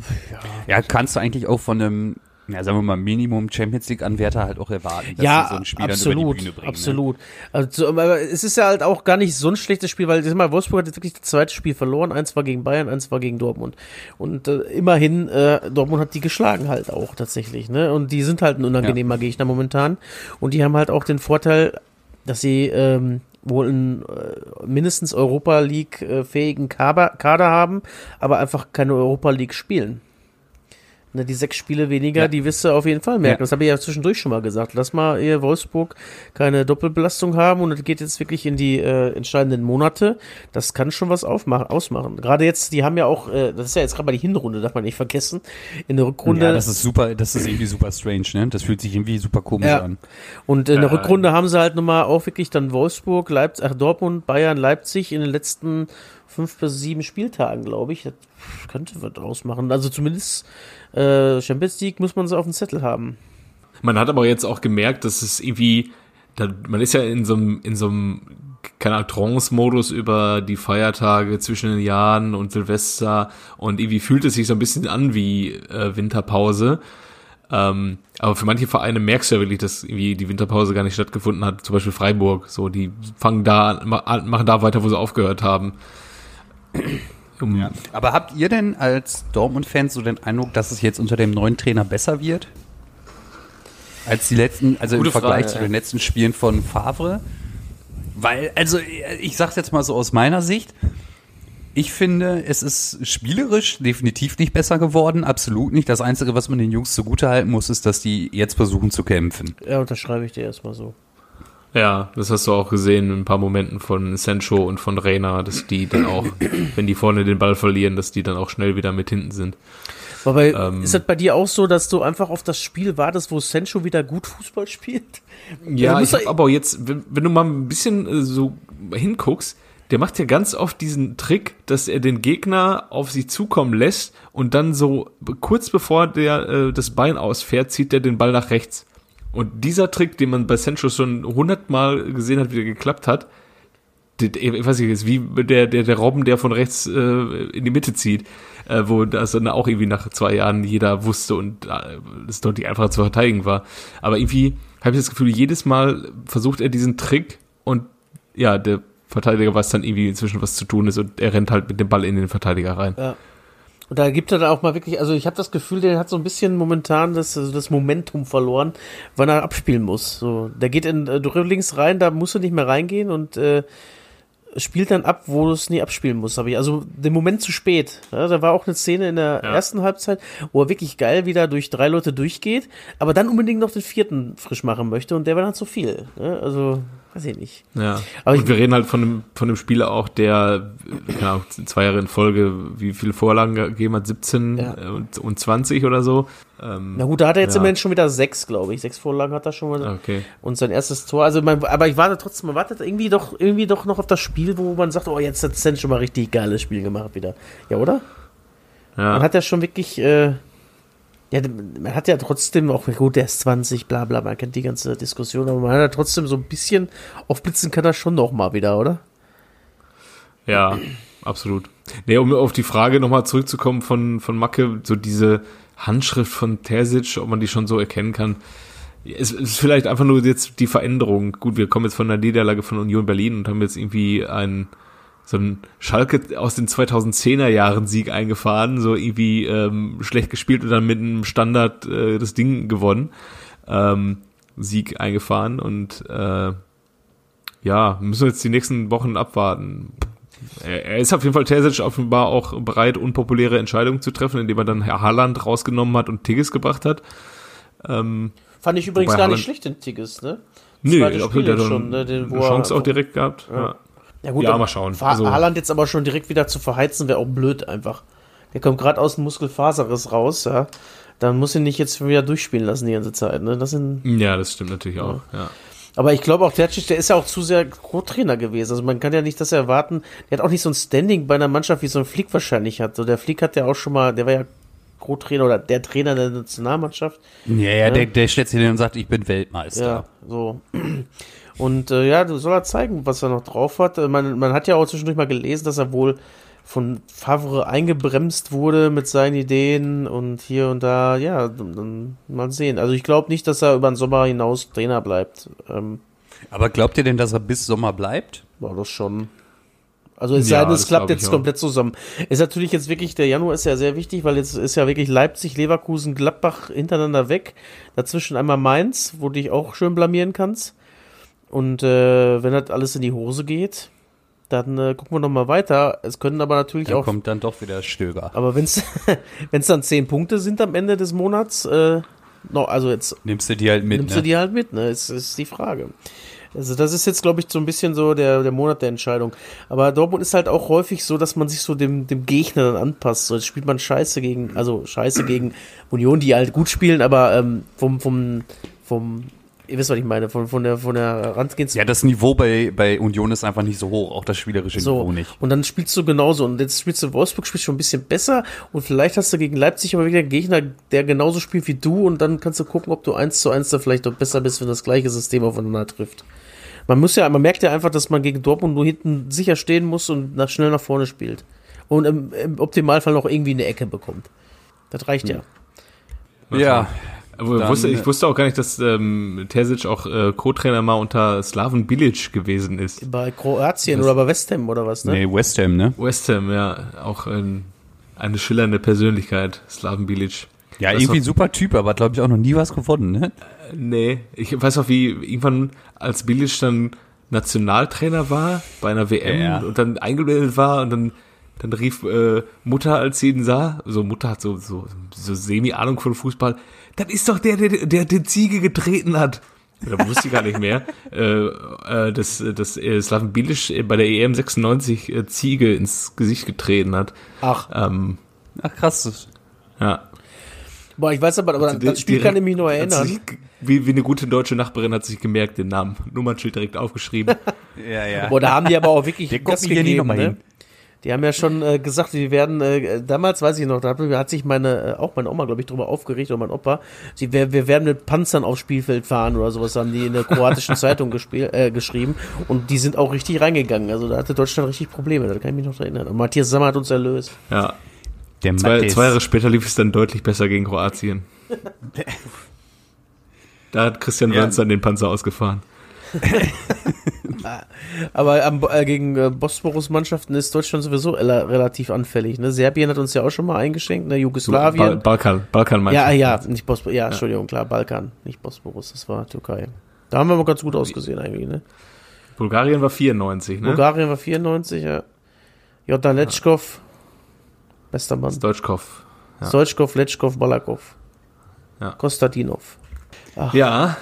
Ja, kannst du eigentlich auch von einem, ja, sagen wir mal, Minimum Champions League Anwärter halt auch erwarten, dass
ja,
sie so ein Spiel dann
absolut,
über die Bühne bringen.
absolut. Also, aber es ist ja halt auch gar nicht so ein schlechtes Spiel, weil mal, Wolfsburg hat jetzt wirklich das zweite Spiel verloren. Eins war gegen Bayern, eins war gegen Dortmund. Und äh, immerhin, äh, Dortmund hat die geschlagen halt auch tatsächlich. Ne? Und die sind halt ein unangenehmer Gegner momentan. Und die haben halt auch den Vorteil, dass sie ähm, wohl einen äh, mindestens Europa League äh, Kader haben, aber einfach keine Europa League spielen. Ne, die sechs Spiele weniger,
Ja.
die wirst du auf jeden Fall merken.
Ja.
Das habe ich ja zwischendurch schon mal gesagt. Lass mal ihr Wolfsburg keine Doppelbelastung haben und es geht jetzt wirklich in die äh, entscheidenden Monate. Das kann schon was aufmachen, ausmachen. Gerade jetzt, die haben ja auch, äh, das ist ja jetzt gerade mal die Hinrunde, darf man nicht vergessen. In der Rückrunde.
Ja, das ist super, das ist irgendwie super strange, ne? Das fühlt sich irgendwie super komisch
Ja.
an.
Und in der
Äh,
Rückrunde haben sie halt nochmal auch wirklich dann Wolfsburg, Leipzig, ach, Dortmund, Bayern, Leipzig in den letzten fünf bis sieben Spieltagen, glaube ich. Das könnte was ausmachen. Also zumindest äh, Champions League muss man so auf dem Zettel haben.
Man hat aber jetzt auch gemerkt, dass es irgendwie, man ist ja in so einem, in so einem, keine Ahnung, Trance-Modus über die Feiertage zwischen den Jahren und Silvester und irgendwie fühlt es sich so ein bisschen an wie äh, Winterpause. Ähm, aber für manche Vereine merkst du ja wirklich, dass irgendwie die Winterpause gar nicht stattgefunden hat. Zum Beispiel Freiburg. So, die fangen da machen da weiter, wo sie aufgehört haben. Um,
Aber habt ihr denn als Dortmund-Fans so den Eindruck, dass es jetzt unter dem neuen Trainer besser wird? Als die letzten, also
Gute
im Vergleich
Frage,
zu
ja.
den letzten Spielen von Favre? Weil, also ich sag's jetzt mal so aus meiner Sicht, Ich finde, es ist spielerisch definitiv nicht besser geworden. Absolut nicht. Das Einzige, was man den Jungs zugutehalten muss, ist, dass die jetzt versuchen zu kämpfen.
Ja, unterschreibe ich dir erstmal so.
Ja, das hast du auch gesehen in ein paar Momenten von Sancho und von Reina, dass die dann auch, wenn die vorne den Ball verlieren, dass die dann auch schnell wieder mit hinten sind.
Wobei,
Ähm.
ist das bei dir auch so, dass du einfach auf das Spiel wartest, wo Sancho wieder gut Fußball spielt?
Ja, ich hab
er-
aber jetzt, wenn, wenn du mal ein bisschen äh, so hinguckst, der macht ja ganz oft diesen Trick, dass er den Gegner auf sich zukommen lässt und dann so kurz bevor der äh, das Bein ausfährt, zieht er den Ball nach rechts. Und dieser Trick, den man bei Sancho schon hundertmal gesehen hat, wie der geklappt hat, ich weiß nicht, ist wie der, der, der Robben, der von rechts äh, in die Mitte zieht, äh, wo das dann auch irgendwie nach zwei Jahren jeder wusste und äh, es deutlich einfacher zu verteidigen war. Aber irgendwie habe ich das Gefühl, jedes Mal versucht er diesen Trick und ja, der Verteidiger weiß dann irgendwie inzwischen, was zu tun ist und er rennt halt mit dem Ball in den Verteidiger rein.
Ja. Und da gibt er dann auch mal wirklich, also ich habe das Gefühl, der hat so ein bisschen momentan das, also das Momentum verloren, wann er abspielen muss. So, der geht in äh, links rein, da musst du nicht mehr reingehen und äh, spielt dann ab, wo du es nie abspielen musst. Hab ich. Also den Moment zu spät. Ja, da war auch eine Szene in der
Ja.
ersten Halbzeit, wo er wirklich geil wieder durch drei Leute durchgeht, aber dann unbedingt noch den vierten frisch machen möchte und der war dann zu viel. Ja, also, weiß ich nicht.
Ja.
Aber
und
ich-
wir reden halt von einem, von einem Spieler auch, der Ahnung, zwei Jahre in Folge, wie viele Vorlagen gegeben hat, 17
Ja.
und, und 20 oder so. Ähm,
Na gut, da hat er jetzt
Ja.
immerhin schon wieder sechs, glaube ich. Sechs Vorlagen hat er schon mal.
okay.
Und sein erstes Tor, also man, aber ich warte trotzdem, man wartet irgendwie doch, irgendwie doch noch auf das Spiel, wo man sagt, oh, jetzt hat Sen schon mal richtig geiles Spiel gemacht wieder. Ja, oder?
Ja.
Man hat ja schon wirklich, äh, ja, man hat ja trotzdem auch, gut, der ist 20, bla bla, man kennt die ganze Diskussion, aber man hat ja trotzdem so ein bisschen aufblitzen kann er schon noch mal wieder, oder?
Ja, absolut. Nee, um auf die Frage nochmal zurückzukommen von, von Macke, so diese Handschrift von Terzic, ob man die schon so erkennen kann. Es ist vielleicht einfach nur jetzt die Veränderung. Gut, wir kommen jetzt von der Niederlage von Union Berlin und haben jetzt irgendwie einen, so einen Schalke aus den 2010er Jahren Sieg eingefahren, so irgendwie ähm, schlecht gespielt und dann mit einem Standard äh, das Ding gewonnen. Ähm, Sieg eingefahren und äh, ja, müssen wir jetzt die nächsten Wochen abwarten. Er er ist auf jeden Fall Terzic offenbar auch bereit, unpopuläre Entscheidungen zu treffen, indem er dann Herr Haaland rausgenommen hat und Tigges gebracht hat. Ähm,
Fand ich übrigens gar nicht
Haaland-
schlecht, den Tigges, ne?
nö,
Zweite
ob
Spiel
der dann
schon, ne, den,
eine Chance auch direkt gehabt. Ja.
Ja, gut,
Ja, mal schauen.
Ha
Also-
Haaland jetzt aber schon direkt wieder zu verheizen, wäre auch blöd einfach. Der kommt gerade aus dem Muskelfaserriss raus, ja. Dann muss ihn nicht jetzt wieder durchspielen lassen die ganze Zeit, ne? Das sind,
ja, das stimmt natürlich auch. Ja.
aber ich glaube auch, Terzic, der ist ja auch zu sehr Co-Trainer gewesen. Also man kann ja nicht das erwarten. Der hat auch nicht so ein Standing bei einer Mannschaft, wie so ein Flick wahrscheinlich hat. So, der Flick hat ja auch schon mal, der war ja Co-Trainer oder der Trainer der Nationalmannschaft.
Ja, ja, der, der stellt sich hin und sagt, ich bin Weltmeister.
Ja, so. Und äh, ja, du soll er zeigen, was er noch drauf hat. Äh, Man, man hat ja auch zwischendurch mal gelesen, dass er wohl von Favre eingebremst wurde mit seinen Ideen und hier und da, ja, dann, mal sehen. Also ich glaube nicht, dass er über den Sommer hinaus Trainer bleibt. Ähm,
Aber glaubt ihr denn, dass er bis Sommer bleibt?
war das schon. Also es
Ja,
sei denn, es klappt jetzt komplett zusammen. Ist natürlich jetzt wirklich, der Januar ist ja sehr wichtig, weil jetzt ist ja wirklich Leipzig, Leverkusen, Gladbach hintereinander weg. Dazwischen einmal Mainz, wo du dich auch schön blamieren kannst. Und äh, wenn das alles in die Hose geht, dann äh, gucken wir noch mal weiter. Es können aber natürlich
Dann
auch,
kommt dann doch wieder Stöger.
aber wenn es wenn es dann zehn Punkte sind am Ende des Monats, äh, no, also jetzt
Nimmst du die halt mit,
nimmst
ne?
du die halt mit, ne? Ist, ist die Frage. Also das ist jetzt, glaube ich, so ein bisschen so der, der Monat der Entscheidung. Aber Dortmund ist halt auch häufig so, dass man sich so dem, dem Gegner dann anpasst. So, jetzt spielt man Scheiße gegen, also Scheiße gegen Union, die halt gut spielen, aber ähm, vom, vom, vom, ihr wisst, was ich meine, von, von der, von der Randgehens
Ja, das Niveau bei, bei Union ist einfach nicht so hoch, auch das spielerische
so.
Niveau nicht.
Und dann spielst du genauso. Und jetzt spielst du Wolfsburg, spielst schon ein bisschen besser. Und vielleicht hast du gegen Leipzig aber wieder einen Gegner, der genauso spielt wie du. Und dann kannst du gucken, ob du eins zu eins da vielleicht doch besser bist, wenn das gleiche System aufeinander trifft. Man muss ja, man merkt ja einfach, dass man gegen Dortmund nur hinten sicher stehen muss und nach, schnell nach vorne spielt. Und im, im Optimalfall noch irgendwie eine Ecke bekommt. Das reicht ja.
Ja,
Aber
Dann,
wusste,
äh,
ich wusste auch gar nicht, dass ähm, Terzic auch äh, Co-Trainer mal unter Slaven Bilic gewesen ist.
Bei Kroatien oder bei West Ham oder was, ne?
nee, West Ham, ne?
West Ham, ja, auch ein, eine schillernde Persönlichkeit, Slaven Bilic.
Ja, irgendwie ein super Typ, aber hat, glaube ich, auch noch nie was gewonnen, ne?
Nee, ich weiß auch, wie irgendwann als Bilic dann Nationaltrainer war bei einer WM
Ja.
und dann eingeblendet war und dann Dann rief äh, Mutter, als sie ihn sah, so Mutter hat so, so, so semi-Ahnung von Fußball, das ist doch der, der, der den Ziege getreten hat. Da wusste ich gar nicht mehr, äh, äh, dass, dass äh, Slaven Bilic bei der EM 96 äh, Ziege ins Gesicht getreten hat.
Ach,
Ähm,
Ach krass.
ja.
boah, ich weiß aber, aber an das Spiel kann ich mich noch
Hat
erinnern.
sich, wie, wie eine gute deutsche Nachbarin hat sich gemerkt, den Namen. Nummernschild direkt aufgeschrieben.
Ja, ja.
Boah, da haben die aber auch wirklich
Der
Gas
hier nie
ne? Die haben ja schon äh, gesagt, wir werden, äh, damals weiß ich noch, da hat, hat sich meine, äh, auch meine Oma, glaube ich, drüber aufgeregt, oder mein Opa, sie, wir, wir werden mit Panzern aufs Spielfeld fahren oder sowas, haben die in der kroatischen Zeitung gespiel, äh, geschrieben und die sind auch richtig reingegangen, also da hatte Deutschland richtig Probleme, da kann ich mich noch erinnern. Und Matthias Sammer hat uns erlöst.
Ja.
Der
Zwei, zwei Jahre später lief es dann deutlich besser gegen Kroatien. Da hat Christian
Ja.
Wörns dann den Panzer ausgefahren.
Aber am, äh, gegen äh, Bosporus-Mannschaften ist Deutschland sowieso rela- relativ anfällig, ne? Serbien hat uns ja auch schon mal eingeschenkt, ne?
Ba
Jugoslawien.
Balkan, Balkan meinst
Ja, ja, nicht Bosporus, ja, Entschuldigung, klar, Balkan, nicht Bosporus, das war Türkei. Da haben wir mal ganz gut ausgesehen eigentlich, ne?
Bulgarien war 94, ne?
Bulgarien war 94, ja. Jota Letschkov, bester Mann.
Deutschkopf. ja.
Stoichkov, Letschkov, Balakov.
Ja.
Kostadinov.
Ja.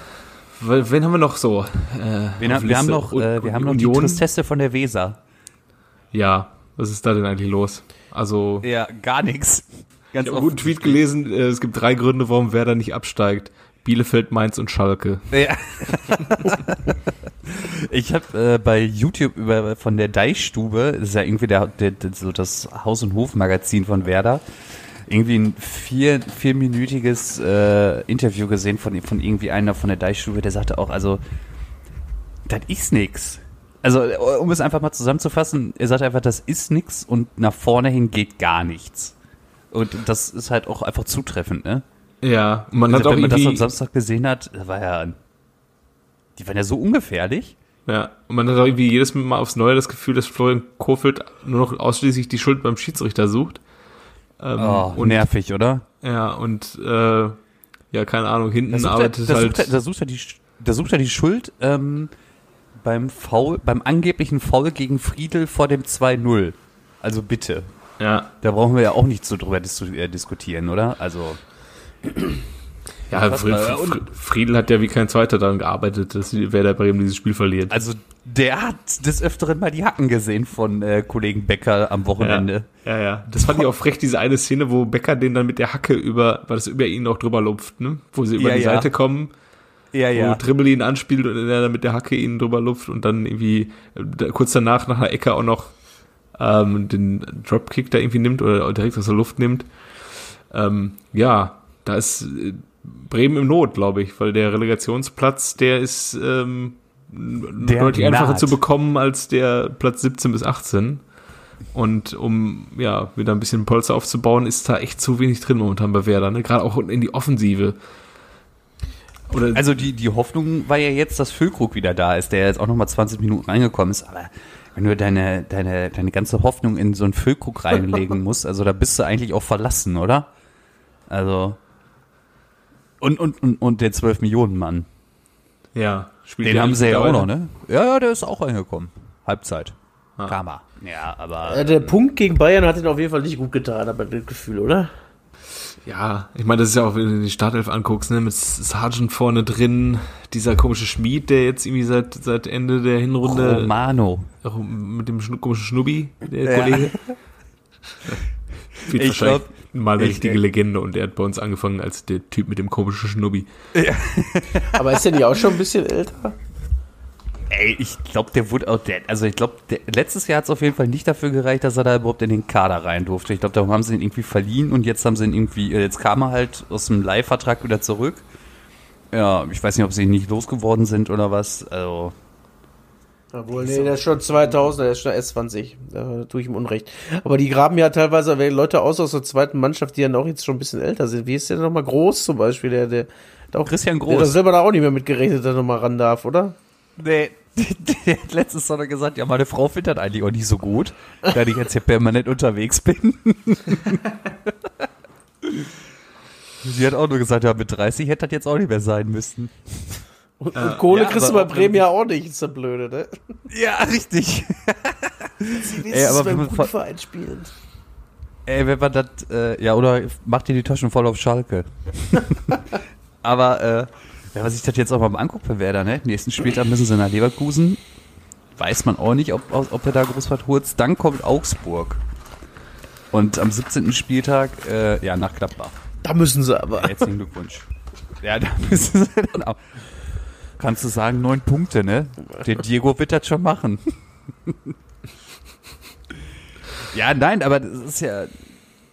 Wen haben wir noch so? Äh,
haben, wir haben noch, äh, wir haben noch die. Tristesse von der Weser.
Ja, was ist da denn eigentlich los? Also,
Ja, gar nichts. Ganz
ich habe einen guten Tweet gelesen, äh, es gibt drei Gründe, warum Werder nicht absteigt. Bielefeld, Mainz und Schalke.
Ja. ich habe äh, bei YouTube über von der Deichstube, das ist ja irgendwie der, der, der, so das Haus- und Hofmagazin von Werder, irgendwie ein vier, vierminütiges äh, Interview gesehen von, von irgendwie einer von der Deichstube, der sagte auch, also, das ist nix. Also, um es einfach mal zusammenzufassen, er sagt einfach, das ist nix und nach vorne hin geht gar nichts. Und das ist halt auch einfach zutreffend, ne?
Ja, und man
Also,
hat auch
wenn man das am Samstag gesehen hat, war ja, die waren ja so ungefährlich.
ja, und man hat auch irgendwie jedes Mal aufs Neue das Gefühl, dass Florian Kofeld nur noch ausschließlich die Schuld beim Schiedsrichter sucht. Ähm,
Oh,
und
nervig, oder?
Ja, und äh, ja, keine Ahnung, hinten
Da sucht, er,
arbeitet
da,
halt.
sucht er, da, sucht er die, da sucht er die Schuld ähm, beim Foul, beim angeblichen Foul gegen Friedel vor dem 2-0. Also bitte.
ja,
Da brauchen wir ja auch nicht so drüber äh, diskutieren, oder? Also,
ja,
Unfassbar.
Fr- Fr- Friedel hat ja wie kein Zweiter daran gearbeitet, dass Werder Bremen dieses Spiel verliert.
also der hat des Öfteren mal die Hacken gesehen von äh, Kollegen Becker am Wochenende.
Ja, ja, ja. Das fand ich auch frech, diese eine Szene, wo Becker den dann mit der Hacke über, weil das über ihn auch drüber lupft, ne? Wo sie über
Ja,
die
ja.
Seite kommen,
Ja,
wo Trimmel ihn anspielt und er dann mit der Hacke ihn drüber lupft und dann irgendwie kurz danach nach einer Ecke auch noch ähm, den Dropkick da irgendwie nimmt oder direkt aus der Luft nimmt. Ähm, ja, da ist äh, Bremen im Not, glaube ich, weil der Relegationsplatz, der ist ähm,
Der
deutlich einfacher zu bekommen als der Platz 17 bis 18. Und um ja wieder ein bisschen Polster aufzubauen, ist da echt zu wenig drin momentan bei Werder, ne? Gerade auch in die Offensive. Oder
Also die, die Hoffnung war ja jetzt, dass Füllkrug wieder da ist, der jetzt auch nochmal 20 Minuten reingekommen ist. Aber wenn du deine, deine, deine ganze Hoffnung in so einen Füllkrug reinlegen musst, also da bist du eigentlich auch verlassen, oder? Also. Und, und, und, und der 12 Millionen Mann.
ja, spielt
Den haben sie ja auch noch, ne? Ja, ja, der ist auch reingekommen. Halbzeit.
Ah.
Karma. Ja, aber.
Äh, der Punkt gegen Bayern hat ihn auf jeden Fall nicht gut getan, aber das Gefühl, oder?
Ja, ich meine, das ist ja auch, wenn du die Startelf anguckst, ne, mit Sargent vorne drin, dieser komische Schmied, der jetzt irgendwie seit, seit Ende der Hinrunde
Romano.
mit dem schnu komischen Schnubbi, der
Ja.
Kollege.
Ich
wahrscheinlich
glaub,
mal eine
ich-
richtige Legende und er hat bei uns angefangen als der Typ mit dem komischen Schnubbi.
Aber ist der nicht auch schon ein bisschen älter?
Ey, ich glaube, der wurde auch, der, also ich glaube, letztes Jahr hat es auf jeden Fall nicht dafür gereicht, dass er da überhaupt in den Kader rein durfte. Ich glaube, darum haben sie ihn irgendwie verliehen und jetzt haben sie ihn irgendwie, äh, jetzt kam er halt aus dem Leihvertrag wieder zurück. Ja, ich weiß nicht, ob sie ihn nicht losgeworden sind oder was. Also,
Obwohl, nee, der ist schon 2000, der ist schon S20. Da tue ich ihm Unrecht. Aber die graben ja teilweise Leute aus aus der zweiten Mannschaft, die dann auch jetzt schon ein bisschen älter sind. Wie ist der nochmal groß zum Beispiel? Der, der, der auch,
Christian
Der hat
Groß.
selber da auch nicht mehr mitgerechnet, dass er nochmal ran darf, oder?
Nee, der hat letztes Mal gesagt, ja, meine Frau findet das eigentlich auch nicht so gut, da ich jetzt hier permanent unterwegs bin. Sie hat auch nur gesagt, ja, mit 30 hätte das jetzt auch nicht mehr sein müssen.
Und, und Kohle
ja,
kriegst du bei Bremen ja auch nicht, ist ja blöde, ne?
Ja, richtig.
Sie wissen
Ey, aber
es beim
wenn man
Verein spielen.
Ey, wenn man das, äh, ja, oder macht dir die Taschen voll auf Schalke. Aber, äh, wenn man sich das jetzt auch mal anguckt bei Werder, ne? Nächsten Spieltag müssen sie nach Leverkusen. Weiß man auch nicht, ob, ob er da groß was holt. Dann kommt Augsburg. Und am 17. Spieltag, äh, ja, nach Gladbach.
Da müssen sie aber.
Herzlichen Glückwunsch. Ja, da müssen sie dann auch. Kannst du sagen, neun Punkte, ne? Der Diego wird das schon machen. ja, nein, aber das ist ja.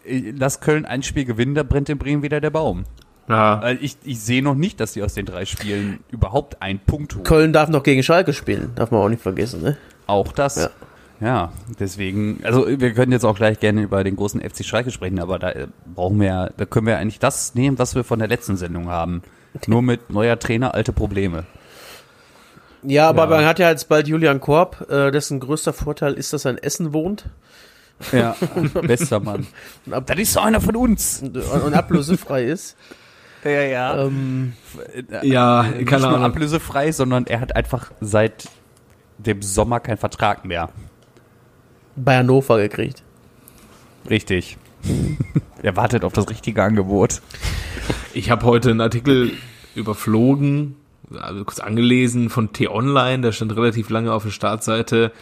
Lass Köln ein Spiel gewinnen, da brennt in Bremen wieder der Baum.
Ja.
Ich, ich sehe noch nicht, dass sie aus den drei Spielen überhaupt einen Punkt holen.
Köln darf noch gegen Schalke spielen. Darf man auch nicht vergessen, ne?
Auch das.
Ja.
Ja. deswegen, also wir können jetzt auch gleich gerne über den großen FC Schalke sprechen, aber da äh, brauchen wir ja, da können wir eigentlich das nehmen, was wir von der letzten Sendung haben. Nur mit neuer Trainer, alte Probleme.
Ja, aber
Ja.
man hat ja jetzt bald Julian Korb, äh, dessen größter Vorteil ist, dass er in Essen wohnt
Ja, bester Mann.
ab
Das ist so einer von uns.
und, und ablösefrei ist.
Ja, ja.
Ähm,
Ja,
Nicht
keine
nur
Ahnung.
ablösefrei, sondern er hat einfach seit dem Sommer keinen Vertrag mehr.
bei Hannover gekriegt.
Richtig. er wartet auf das richtige Angebot.
Ich habe heute einen Artikel überflogen, also kurz angelesen von T-Online, der stand relativ lange auf der Startseite.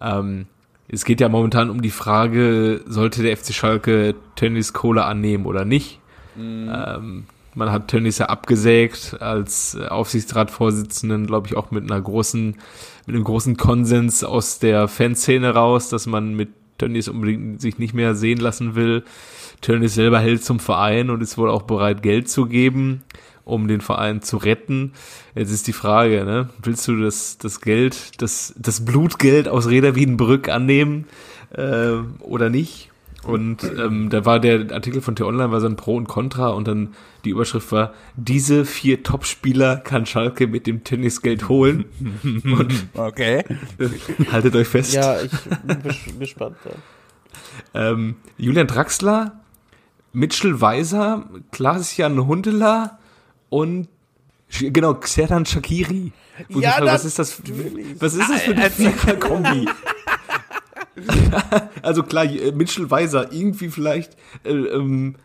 Ähm, es geht ja momentan um die Frage, sollte der FC Schalke Tönnies Kohle annehmen oder nicht? Ähm, man hat Tönnies ja abgesägt als Aufsichtsratsvorsitzenden, glaube ich, auch mit einer großen, mit einem großen Konsens aus der Fanszene raus, dass man mit Tönnies unbedingt sich nicht mehr sehen lassen will. Tönnies selber hält zum Verein und ist wohl auch bereit, Geld zu geben, um den Verein zu retten. Jetzt ist die Frage, ne? willst du das, das Geld, das, das Blutgeld aus Reda Wiedenbrück annehmen äh, oder nicht? Und ähm, da war der Artikel von T-Online, war so ein Pro und Contra und dann die Überschrift war, diese vier Topspieler kann Schalke mit dem Tennisgeld holen. und
Okay.
haltet euch fest.
Ja, ich bin gespannt. Ja.
Ähm, Julian Draxler, Mitchell Weiser, Klaas-Jan Hundeler und genau, Xerdan Shakiri. Wo
Ja,
Frage, was ist das? Was ist das für eine Vierer-Kombi? also klar, Mitchell Weiser irgendwie vielleicht äh, ähm,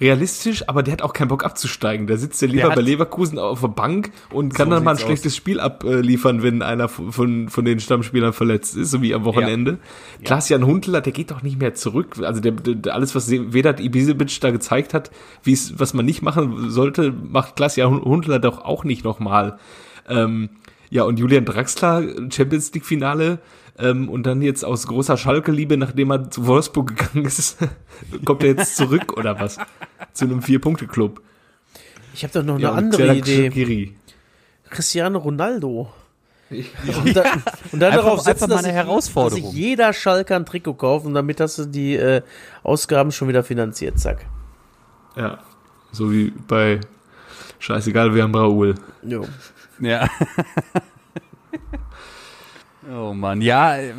realistisch, aber der hat auch keinen Bock abzusteigen. Der sitzt ja lieber
hat-
bei Leverkusen auf der Bank und kann
So
dann mal ein
sieht's
schlechtes Spiel abliefern, wenn einer von, von, den Stammspielern verletzt ist, so wie am Wochenende. Klaas-Jan Huntelaar, der geht doch nicht mehr zurück. Also der, der, alles, was Vedat Ibisevic da gezeigt hat, wie es, was man nicht machen sollte, macht Klaas-Jan Huntelaar doch auch nicht nochmal. Ähm, ja, und Julian Draxler, Champions League Finale, ähm, und dann jetzt aus großer Schalke-Liebe, nachdem er zu Wolfsburg gegangen ist, kommt er jetzt zurück oder was? Zu einem Vier-Punkte-Club.
Ich habe doch noch eine
Ja, und
andere Idee.
Shaqiri.
Cristiano Ronaldo. Und, da, und dann
Einfach-
darauf
einfach
setzen,
mal
dass
eine
sich-
Herausforderung.
Dass sich jeder Schalker ein Trikot kauft und damit hast du die äh, Ausgaben schon wieder finanziert. Zack.
Ja, so wie bei Scheißegal, wir haben Raoul.
Jo.
Ja. oh Mann, ja. äh,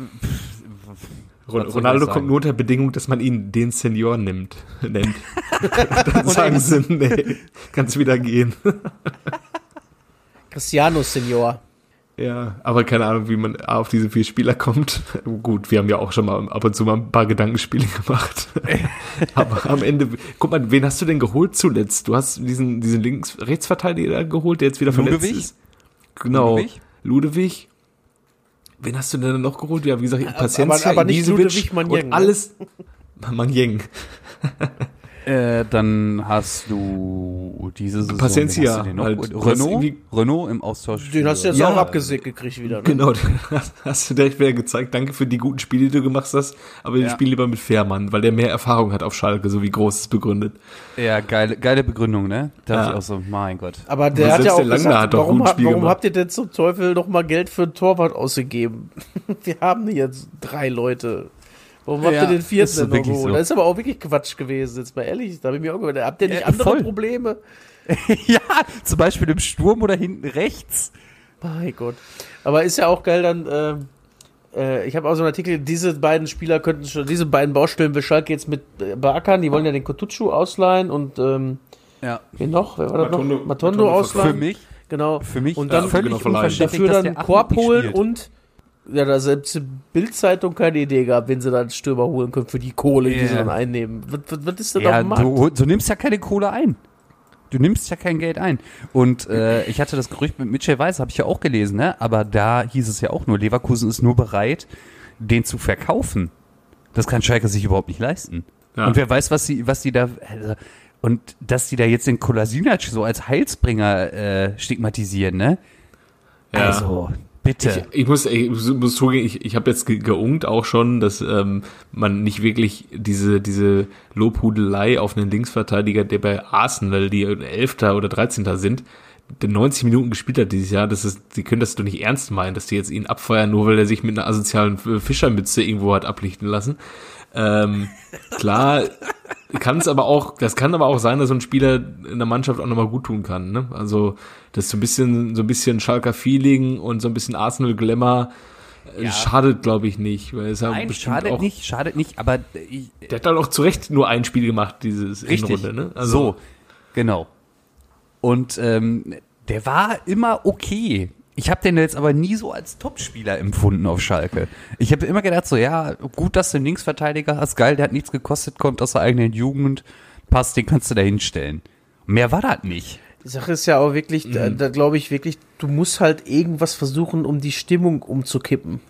Ronaldo kommt nur unter Bedingung, dass man ihn den Senior nimmt, nennt. Dann sagen sie, nee, kannst wieder gehen.
Cristiano Senior.
Ja, aber keine Ahnung, wie man auf diese vier Spieler kommt. Gut, wir haben ja auch schon mal ab und zu mal ein paar Gedankenspiele gemacht. aber am Ende, guck mal, wen hast du denn geholt zuletzt? Du hast diesen, diesen Links-Rechtsverteidiger geholt, der jetzt wieder verletzt
Ludewig?
ist. Genau.
Ludewig?
Ludewig. Wen hast du denn noch geholt? Ja, wie gesagt,
aber-
Paciencia,
aber nicht
Ibisevic
Ludewig Manjeng,
und
ne?
alles. Manjeng.
Äh, dann hast du diese Saison.
Paciencia,
wen hast du den noch?
halt.
Renault, Renault im Austausch.
Den hast du jetzt
Ja.
auch abgesägt gekriegt wieder. Ne?
Genau, hast- hast du direkt wieder gezeigt. Danke für die guten Spiele, die du gemacht hast. Aber
Ja.
ich spiele lieber mit Fährmann, weil der mehr Erfahrung hat auf Schalke, so wie groß es begründet.
Ja, geile, geile Begründung, ne? Da
Ja.
ich auch so, mein Gott.
Aber der hat ja auch gesagt,
hat doch
warum, ha-
Spiel
warum habt ihr denn zum Teufel noch mal Geld für einen Torwart ausgegeben? Wir haben jetzt drei Leute. Warum habt
Ja,
ihr den vierten denn noch
so.
Das ist aber auch wirklich Quatsch gewesen, jetzt mal ehrlich. Da habe ich mir auch gedacht, habt ihr nicht
Ja,
andere
voll.
Probleme?
ja, zum Beispiel im Sturm oder hinten rechts.
Mein Gott. Aber ist ja auch geil dann, ähm, äh, ich habe auch so einen Artikel, diese beiden Spieler könnten schon, diese beiden Baustellen will Schalke jetzt mit äh, beackern. Die wollen ja den Kotucu ausleihen und ähm,
Ja.
wen noch? Wer war das
Matondo-
noch? Matondo
Matondo
ausleihen.
Für mich,
Genau.
für mich
und dann
Ja,
völlig
genau, verleihen.
unverständlich,
dafür dann Korb holen
spielt.
und ja, da selbst die Bildzeitung keine Idee gehabt, wen sie dann Stürmer holen können für die Kohle, die sie dann einnehmen. Was, was, was ist denn
Ja,
auf dem Markt?
du, du nimmst ja keine Kohle ein. Du nimmst ja kein Geld ein. Und äh, ich hatte das Gerücht mit Mitchell Weiss, habe ich ja auch gelesen, ne? Aber da hieß es ja auch nur, Leverkusen ist nur bereit, den zu verkaufen. Das kann Schalke sich überhaupt nicht leisten.
Ja.
Und wer weiß, was sie, was die da. Also, und dass die da jetzt den Kolasinac so als Heilsbringer äh, stigmatisieren, ne?
Ja.
Also, bitte.
Ich, ich muss, ich muss zugeben, ich, ich habe jetzt ge geungt auch schon, dass ähm, man nicht wirklich diese, diese Lobhudelei auf einen Linksverteidiger, der bei Arsenal, die Elfter oder Dreizehnter sind, der 90 Minuten gespielt hat dieses Jahr, das ist, die können das doch nicht ernst meinen, dass die jetzt ihn abfeuern, nur weil er sich mit einer asozialen Fischermütze irgendwo hat ablichten lassen. Ähm, klar, kann es aber auch, das kann aber auch sein, dass so ein Spieler in der Mannschaft auch nochmal gut tun kann. Ne? Also das ist so ein bisschen, so ein bisschen Schalker Feeling und so ein bisschen Arsenal Glamour äh, schadet, glaube ich, nicht. Weil es ja
Nein, schadet
auch,
nicht, schadet nicht, aber ich,
Der hat halt auch zu Recht nur ein Spiel gemacht, dieses
Richtig.
Runde. Ne?
so, genau. Und ähm, der war immer okay. Ich habe den jetzt aber nie so als Topspieler empfunden auf Schalke. Ich habe immer gedacht so, ja, gut, dass du einen Linksverteidiger hast, geil, der hat nichts gekostet, kommt aus der eigenen Jugend, passt, den kannst du da hinstellen. Mehr war das nicht.
Die Sache ist ja auch wirklich, da,
Mhm.
da glaube ich wirklich, du musst halt irgendwas versuchen, um die Stimmung umzukippen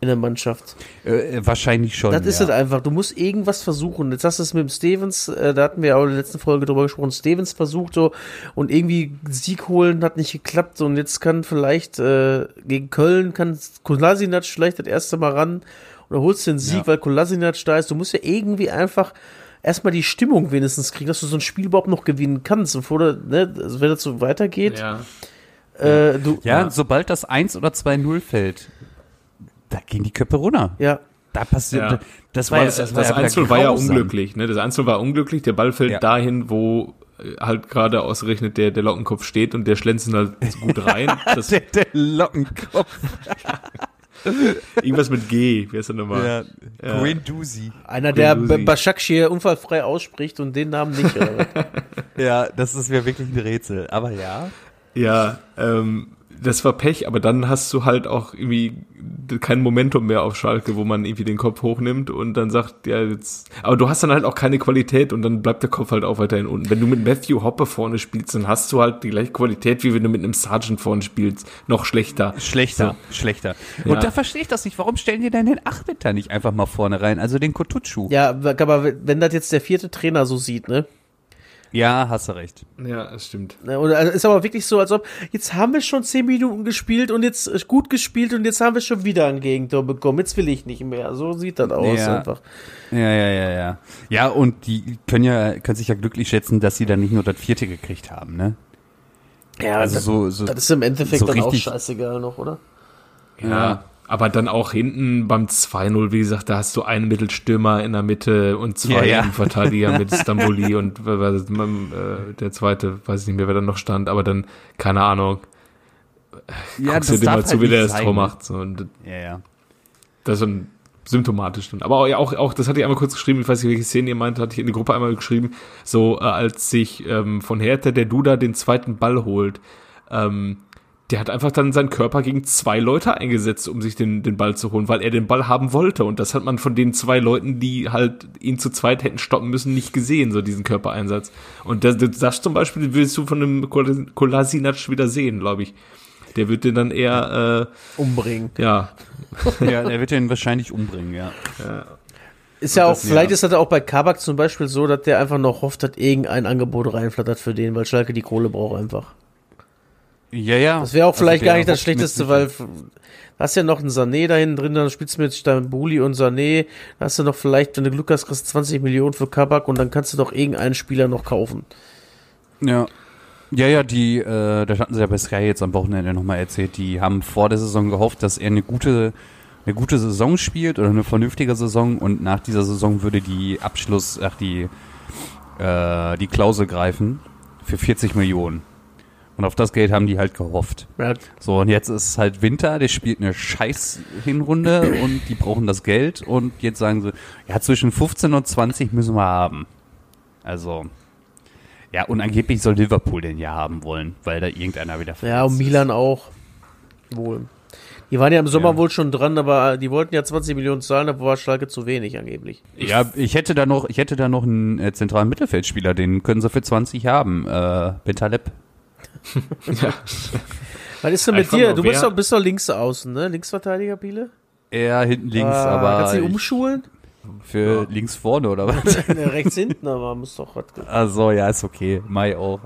in der Mannschaft.
Äh, wahrscheinlich schon.
Das ist
ja.
es einfach. Du musst irgendwas versuchen. Jetzt hast du es mit dem Stevens, äh, da hatten wir ja auch in der letzten Folge drüber gesprochen. Stevens versucht so und irgendwie Sieg holen hat nicht geklappt. Und jetzt kann vielleicht äh, gegen Köln kann Kolasinac vielleicht das erste Mal ran oder holst den Sieg,
Ja.
weil Kolasinac da ist. Du musst ja irgendwie einfach erstmal die Stimmung wenigstens kriegen, dass du so ein Spiel überhaupt noch gewinnen kannst, bevor du, ne, also wenn das so weitergeht,
Ja.
äh, du,
Ja,
Ja.
sobald das 1 oder 2-0 fällt, da gehen die Köpfe runter.
ja,
Da passiert,
Ja.
das war
das,
das,
das,
war ja
Einzel war ja unglücklich, ne? Das Einzel war unglücklich, der Ball fällt
Ja.
dahin, wo äh, halt gerade ausgerechnet der, der Lockenkopf steht und der schlänzt ihn halt gut rein. Das,
Der, der Lockenkopf.
irgendwas mit G, wer ist der nochmal?
Ja.
Ja.
Guendouzi.
einer, der. Başakşehir unfallfrei ausspricht und den Namen nicht.
Ja, das ist mir wirklich ein Rätsel. Aber ja.
Ja, ähm, das war Pech, aber dann hast du halt auch irgendwie kein Momentum mehr auf Schalke, wo man irgendwie den Kopf hochnimmt und dann sagt, ja, jetzt, aber du hast dann halt auch keine Qualität und dann bleibt der Kopf halt auch weiterhin unten. Wenn du mit Matthew Hoppe vorne spielst, dann hast du halt die gleiche Qualität, wie wenn du mit einem Sergeant vorne spielst. Noch schlechter.
Schlechter, schlechter.
Ja.
Und da verstehe ich das nicht. Warum stellen die denn den Achmeter nicht einfach mal vorne rein? Also den Kotutschu.
Ja, aber wenn das jetzt der vierte Trainer so sieht, ne?
Ja, hast du recht.
Ja, das stimmt.
Oder also ist aber wirklich so, als ob jetzt haben wir schon zehn Minuten gespielt und jetzt äh, gut gespielt und jetzt haben wir schon wieder ein Gegentor bekommen. Jetzt will ich nicht mehr. So sieht das aus
Ja.
einfach.
Ja, ja, ja, ja. Ja, und die können ja, können sich ja glücklich schätzen, dass sie dann nicht nur das vierte gekriegt haben, ne?
Ja,
Also
das,
so, so.
das ist im Endeffekt
so
dann auch scheißegal noch, oder?
Ja. Aber dann auch hinten beim 2-0, wie gesagt, da hast du einen Mittelstürmer in der Mitte und zwei
Ja, ja.
Verteidiger mit Stamboli und war das, äh, der zweite, weiß ich nicht mehr, wer da noch stand, aber dann, keine Ahnung,
ja,
guckst du dir mal zu, wie
halt
der das
sein,
Tor
ne?
macht. So, und
Ja, ja.
das ist schon symptomatisch. Dann. Aber auch, auch, auch, das hatte ich einmal kurz geschrieben, ich weiß nicht, welche Szene ihr meint, hatte ich in die Gruppe einmal geschrieben, so äh, als sich ähm, von Hertha der Duda den zweiten Ball holt, ähm, der hat einfach dann seinen Körper gegen zwei Leute eingesetzt, um sich den, den Ball zu holen, weil er den Ball haben wollte. Und das hat man von den zwei Leuten, die halt ihn zu zweit hätten stoppen müssen, nicht gesehen, so diesen Körpereinsatz. Und das, das zum Beispiel willst du von einem Kol- Kolasinac wieder sehen, glaube ich. Der wird den dann eher,
Umbringen.
äh, ja,
Ja, der wird den wahrscheinlich umbringen, ja.
Ist ja auch,
das-
vielleicht
ja.
ist das auch bei Kabak zum Beispiel so, dass der einfach noch hofft, dass irgendein Angebot reinflattert für den, weil Schalke die Kohle braucht einfach.
Ja, ja.
Das wäre auch
Also
vielleicht gar nicht das Schlechteste,
mit-
weil da hast ja noch einen Sané da hinten drin, dann spielst du mit Stambuli und Sané, da hast du noch vielleicht, wenn du Glück hast, kriegst du 20 Millionen für Kabak und dann kannst du doch irgendeinen Spieler noch kaufen.
Ja. Ja, ja, die, äh, das hatten sie ja bei Sky jetzt am Wochenende nochmal erzählt, die haben vor der Saison gehofft, dass er eine gute, eine gute Saison spielt oder eine vernünftige Saison und nach dieser Saison würde die Abschluss, ach, die, äh, die Klausel greifen für 40 Millionen. Und auf das Geld haben die halt gehofft. So, und jetzt ist halt Winter, der spielt eine scheiß Hinrunde und die brauchen das Geld und jetzt sagen sie, ja, zwischen 15 und 20 müssen wir haben. Also, ja, und angeblich soll Liverpool den ja haben wollen, weil da irgendeiner wieder
ja und
verletzt ist.
Milan auch. Wohl. Die waren ja im Sommer
Ja.
wohl schon dran, aber die wollten ja 20 Millionen zahlen, da war Schalke zu wenig angeblich.
Ja, ich hätte da noch, ich hätte da noch einen äh, zentralen Mittelfeldspieler, den können sie für 20 haben. Äh, Bentaleb.
Ja.
Was ist denn mit
Einfach
dir? Du bist doch, bist doch links außen, ne? Linksverteidiger, Biele?
Er hinten links,
Ah,
aber
Kannst du die
ich-
umschulen?
für links vorne oder was?
Ne, rechts hinten, aber muss doch was.
Also ja, ist okay. Mai auch.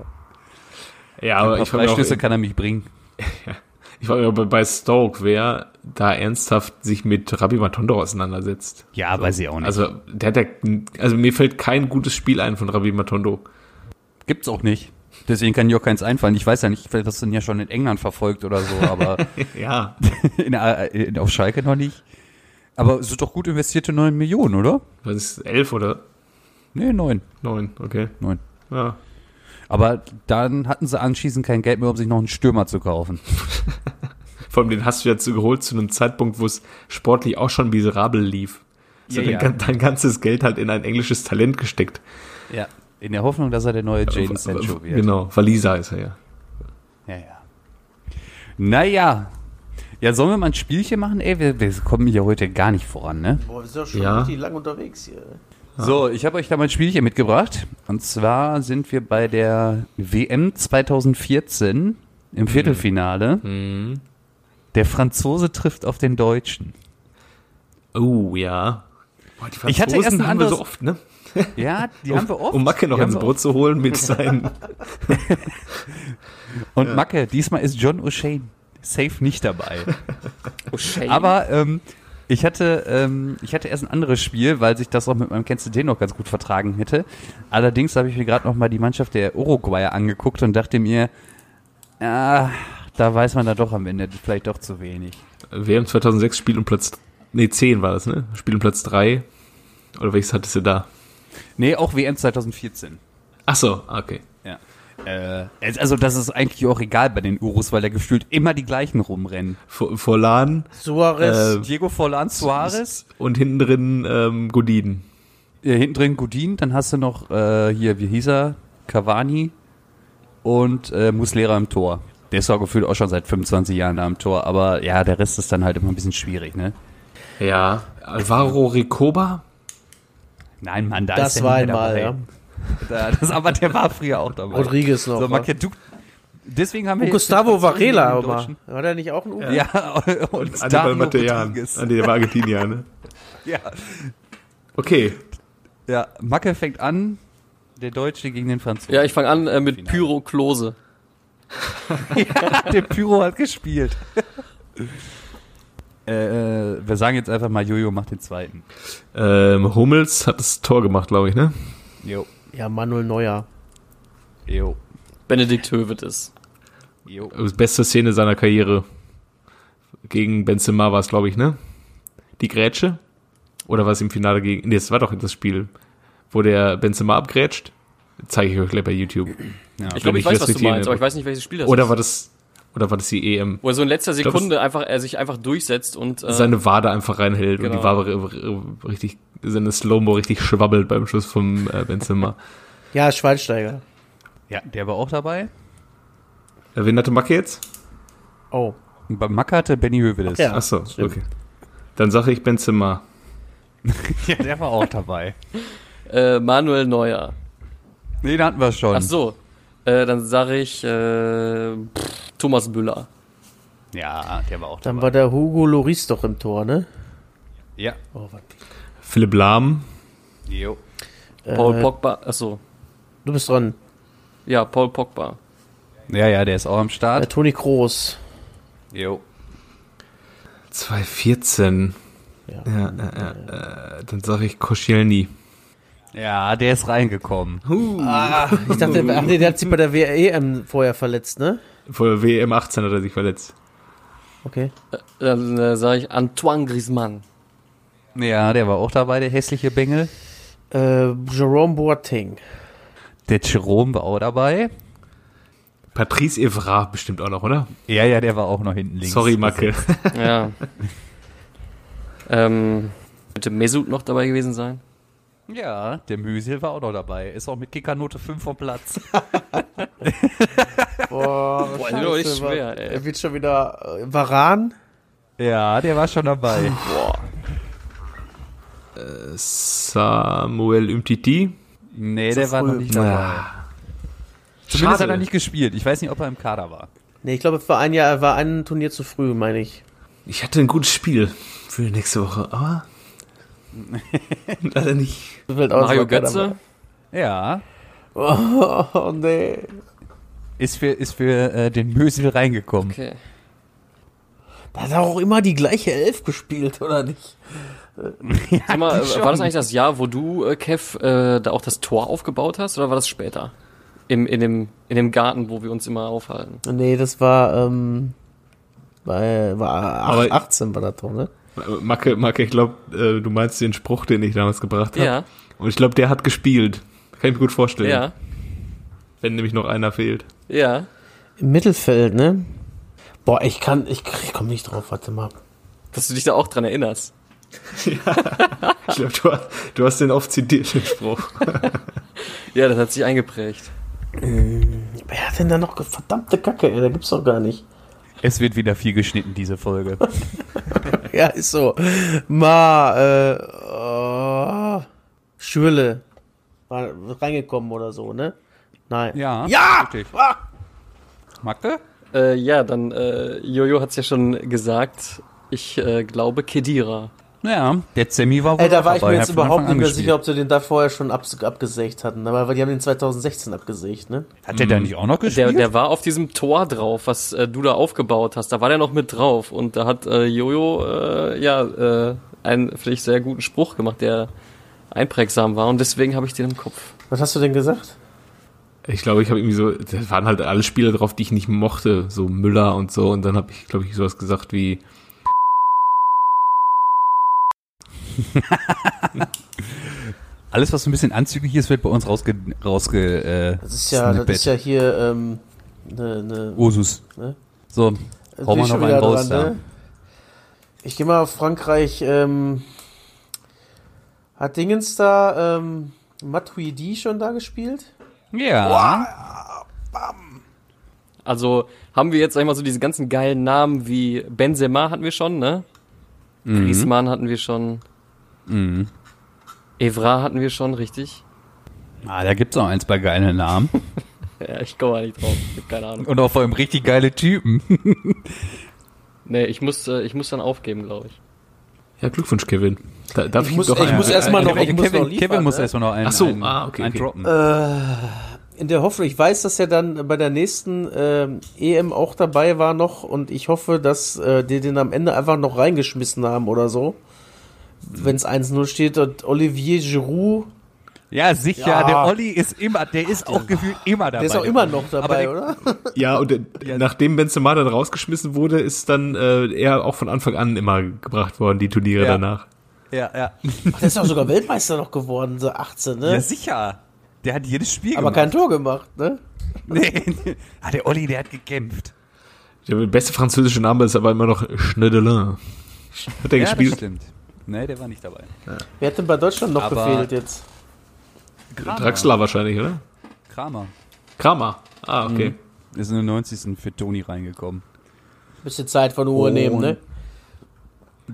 Ja,
Aber
ich
Freischüsse
auch-
kann er mich bringen.
ich frage mich auch bei- Stoke, wer da ernsthaft sich mit Rabbi Matondo auseinandersetzt.
Ja, weiß ich auch nicht.
Also, der hat ja, also mir fällt kein gutes Spiel ein von Rabbi Matondo.
Gibt's auch nicht. Deswegen kann mir auch keins einfallen. Ich weiß ja nicht, vielleicht hast du ihn ja schon in England verfolgt oder so, aber
Ja.
in, der- in, auf Schalke noch nicht. Aber es ist doch gut investierte 9 Millionen, oder?
Was ist, elf oder
Nee, 9.
neun? Okay.
9.
Ja.
Aber dann hatten sie anschließend kein Geld mehr, um sich noch einen Stürmer zu kaufen.
Vor allem den hast du jetzt geholt zu einem Zeitpunkt, wo es sportlich auch schon miserabel lief. So
Ja,
dein,
ja.
dein ganzes Geld halt in ein englisches Talent gesteckt.
Ja. In der Hoffnung, dass er der neue Jaden Sancho wird.
Genau, Waliser ist er ja.
Ja, ja. Naja. Ja, sollen wir mal ein Spielchen machen? Ey, wir, wir kommen hier heute gar nicht voran, ne?
Boah, wir sind doch schon
Ja.
richtig lang unterwegs hier.
So, ich habe euch da mal ein Spielchen mitgebracht. Und zwar sind wir bei der WM 2014 im Viertelfinale. Der Franzose trifft auf den Deutschen.
Oh, ja. Boah, die
Ich hatte
Franzosen
erst ein
haben wir
anderes-
so oft, ne?
Ja, die haben wir oft.
Um Macke noch ins Brot zu holen mit seinen.
Und Macke, diesmal ist John O'Shane safe nicht dabei.
Shame.
Aber ähm, ich hatte ähm, ich hatte erst ein anderes Spiel, weil sich das auch mit meinem Kennst du den noch ganz gut vertragen hätte. Allerdings habe ich mir gerade noch mal die Mannschaft der Uruguay angeguckt und dachte mir, ah, da weiß man da doch am Ende vielleicht doch zu wenig.
WM 2006 Spiel um Platz. Nee, 10 war das, ne? Spiel um Platz 3. Oder welches hattest du da?
Nee, auch WM 2014.
Ach so, okay.
Ja. Äh, also das ist eigentlich auch egal bei den Urus, weil da gefühlt immer die gleichen rumrennen.
Forlan
Suarez.
Äh,
Diego Forlan Suarez,
und hinten drin ähm, Godin.
Ja, hinten drin Godin, dann hast du noch äh, hier, wie hieß er? Cavani und äh, Muslera im Tor. Der ist auch gefühlt auch schon seit 25 Jahren da am Tor, aber ja, der Rest ist dann halt immer ein bisschen schwierig, ne?
Ja. Alvaro Ricoba?
Nein, Mann, da
das
ist der
war einmal, ja.
Da, das, aber der war früher auch dabei.
Rodriguez noch.
So,
wa?
Marke, du, deswegen haben wir
und Gustavo Varela aber. War der nicht auch ein Uruguay?
Ja, und
Anibal
Dario
Matean.
Rodriguez.
Ah, nee, der war Argentinier, ne?
Ja.
Okay.
ja, Macke fängt an, der Deutsche gegen den Franzosen.
ja, ich fange an äh, mit
Finale.
Pyro Klose.
der Pyro hat gespielt. Äh, äh, wir sagen jetzt einfach mal, Jojo macht den zweiten.
Ähm, Hummels hat das Tor gemacht, glaube ich, ne?
Jo.
Ja, Manuel Neuer.
Jo.
Benedikt Hövedes.
Jo.
Beste Szene seiner Karriere. Gegen Benzema war es, glaube ich, ne? Die Grätsche? Oder war es im Finale gegen. Nee, das war doch das Spiel, wo der Benzema abgrätscht. Zeige ich euch gleich bei YouTube.
Ja.
Ich glaube,
Wenn
ich weiß, was du meinst, aber ich weiß nicht, welches Spiel das
Oder
ist.
war das. Oder war das die EM?
Wo er so in letzter
glaub,
Sekunde einfach, er sich einfach durchsetzt und äh,
Seine Wade einfach reinhält und
Genau.
die Wade r- r- richtig, seine Slow-Mo richtig schwabbelt beim Schuss vom äh, Benzema.
Ja, Schweinsteiger.
ja, der war auch dabei.
Äh, wen hatte Macke jetzt?
Oh.
Und beim Macke hatte Benny Hövedes.
Ja.
Achso,
stimmt.
okay. Dann sage ich Benzema.
ja, der war auch dabei.
äh, Manuel Neuer.
Nee, den hatten wir schon.
Ach so. Äh, dann sage ich äh, pff, Thomas Müller.
Ja, der war auch
Dann
dabei.
war der Hugo Loris doch im Tor, ne?
ja.
Oh.
Philipp Lahm.
Jo.
Paul
Äh,
Pogba. Achso.
Du bist dran.
Ja, Paul Pogba.
Ja, ja, der ist auch am
Der
Start.
Toni Kroos.
Jo.
2014.
Ja.
Ja, äh, äh, äh, dann sage ich Koscielny.
Ja, der ist reingekommen.
Ah, ich dachte, ach nee, der hat sich bei der WM vorher verletzt, ne?
Vor WM 18 hat er sich verletzt.
Okay.
Dann äh, sage ich Antoine Griezmann.
Ja, der war auch dabei, der hässliche Bengel.
Äh, Jerome Boateng.
Der Jerome war auch dabei.
Patrice Evra bestimmt auch noch, oder?
Ja, ja, der war auch noch hinten links.
Sorry, Macke.
Ja. ähm, könnte Mesut noch dabei gewesen sein?
Ja, der Müsil war auch noch dabei. Ist auch mit Kickernote 5 vom Platz.
Boah,
Boah, nicht schwer, ey.
Er wird schon wieder äh, Varan.
Ja, der war schon dabei.
Samuel Umtiti.
Nee, der war noch nicht dabei. Zumindest
Schade.
hat er nicht gespielt. Ich weiß nicht, ob er im Kader war.
Nee, ich glaube, es war ein Jahr, war ein Turnier zu früh, meine ich.
Ich hatte ein gutes Spiel für die nächste Woche, aber leider nicht.
So fällt aus,
Mario Götze.
Ja,
dabei. Oh, nee.
ist für, ist für äh, den Mösel reingekommen.
Okay.
Da hat er auch immer die gleiche Elf gespielt, oder nicht?
Sag mal, äh,
schon.
war das eigentlich das Jahr, wo du, äh, Kev, äh, da auch das Tor aufgebaut hast, oder war das später? Im, in, dem, in dem Garten, wo wir uns immer aufhalten.
Nee, das war, ähm, war, war
Aber-
18 war das doch, ne?
Macke, Macke, ich glaube, äh, du meinst den Spruch, den ich damals gebracht habe.
Ja,
Und ich glaube, der hat gespielt. Kann ich mir gut vorstellen.
ja,
Wenn nämlich noch einer fehlt.
ja.
Im Mittelfeld, ne? Boah, ich kann, ich, ich komme nicht drauf, warte mal.
Dass du dich da auch dran erinnerst.
Ich glaube, du, hast- du hast den oft zitiert, den Spruch.
Ja, das hat sich eingeprägt.
Wer hat denn da noch, verdammte Kacke, ey, da gibt's doch gar nicht.
Es wird wieder viel geschnitten, diese Folge.
Ja, ist so. Ma, äh, oh, Schürle. War reingekommen oder so, ne? Nein.
Ja,
Ja!
richtig.
Ah!
Macke?
Äh, ja, dann, äh, Jojo hat's ja schon gesagt. Ich äh, glaube Kedira.
Ja, der Zemi war wohl
Ey, da war ich mir jetzt überhaupt nicht mehr sicher, ob sie den da vorher schon ab, abgesägt hatten. Aber die haben den 2016 abgesägt, ne?
Hat der da nicht auch noch
Der,
gespielt?
der war auf diesem Tor drauf, was äh, du da aufgebaut hast. Da war der noch mit drauf. Und da hat äh, Jojo äh, ja äh, einen vielleicht sehr guten Spruch gemacht, der einprägsam war. Und deswegen habe ich den im Kopf.
Was hast du denn gesagt?
Ich glaube, ich habe irgendwie so, da waren halt alle Spieler drauf, die ich nicht mochte, so Müller und so. Und dann habe ich, glaube ich, sowas gesagt wie,
Alles, was so ein bisschen anzüglich ist, wird bei uns rausge... rausge äh,
Das ist ja, das ist ja hier, ähm, ne, ne,
Ursus.
Ne?
So,
Jetzt
hau mal
ich
noch einen raus
dran,
da.
ne? Ich gehe mal auf Frankreich, ähm, hat Dingens da, ähm, Matuidi schon da gespielt?
Ja.
Also haben wir jetzt, sag ich mal, so diese ganzen geilen Namen wie Benzema hatten wir schon, ne? Griezmann hatten wir schon.
Mhm.
Evra hatten wir schon, richtig?
Ah, da gibt's auch ein, zwei geile Namen.
Ja, ich komme mal nicht drauf. Ich hab keine Ahnung.
Und auch vor allem richtig geile Typen.
Nee, ich muss, äh, ich muss dann aufgeben, glaube ich.
ja, Glückwunsch, Kevin. Da, darf
Ich
ich,
muss-
doch
ich
einen-
muss erst mal noch- ich
Kevin,
muss noch liefern,
Kevin muss
ne?
erst mal noch einen,
Ach so,
einen,
ah, okay,
einen
okay.
droppen.
In der Hoffnung, ich weiß, dass er dann bei der nächsten ähm, EM auch dabei war noch und ich hoffe, dass äh, die den am Ende einfach noch reingeschmissen haben oder so. Wenn es 1-0 steht und Olivier Giroud,
Ja, sicher,
Ja.
der Olli ist immer, der ist auch gefühlt immer dabei.
der ist auch immer noch dabei,
Aber
oder?
Ja, und äh, nachdem Benzema dann rausgeschmissen wurde, ist dann äh, er auch von Anfang an immer gebracht worden, die Turniere
Ja.
danach.
Ja, ja.
Ach, der ist auch sogar Weltmeister noch geworden, so 18, ne?
Ja, sicher. Der hat jedes Spiel
Aber
gemacht.
kein Tor gemacht, ne?
Nee. Ah, der Olli, der hat gekämpft.
Der beste französische Name ist aber immer noch Schneidelin. Hat er
Ja, das
gespielt?
stimmt. Nee, der war nicht dabei.
Wer hat denn bei Deutschland noch
Aber-
gefehlt jetzt?
Draxler wahrscheinlich, oder?
Kramer
Kramer. Ah, okay.
ist in den 90. für Toni reingekommen.
Bisschen Zeit von Uhr
Oh,
nehmen, ne?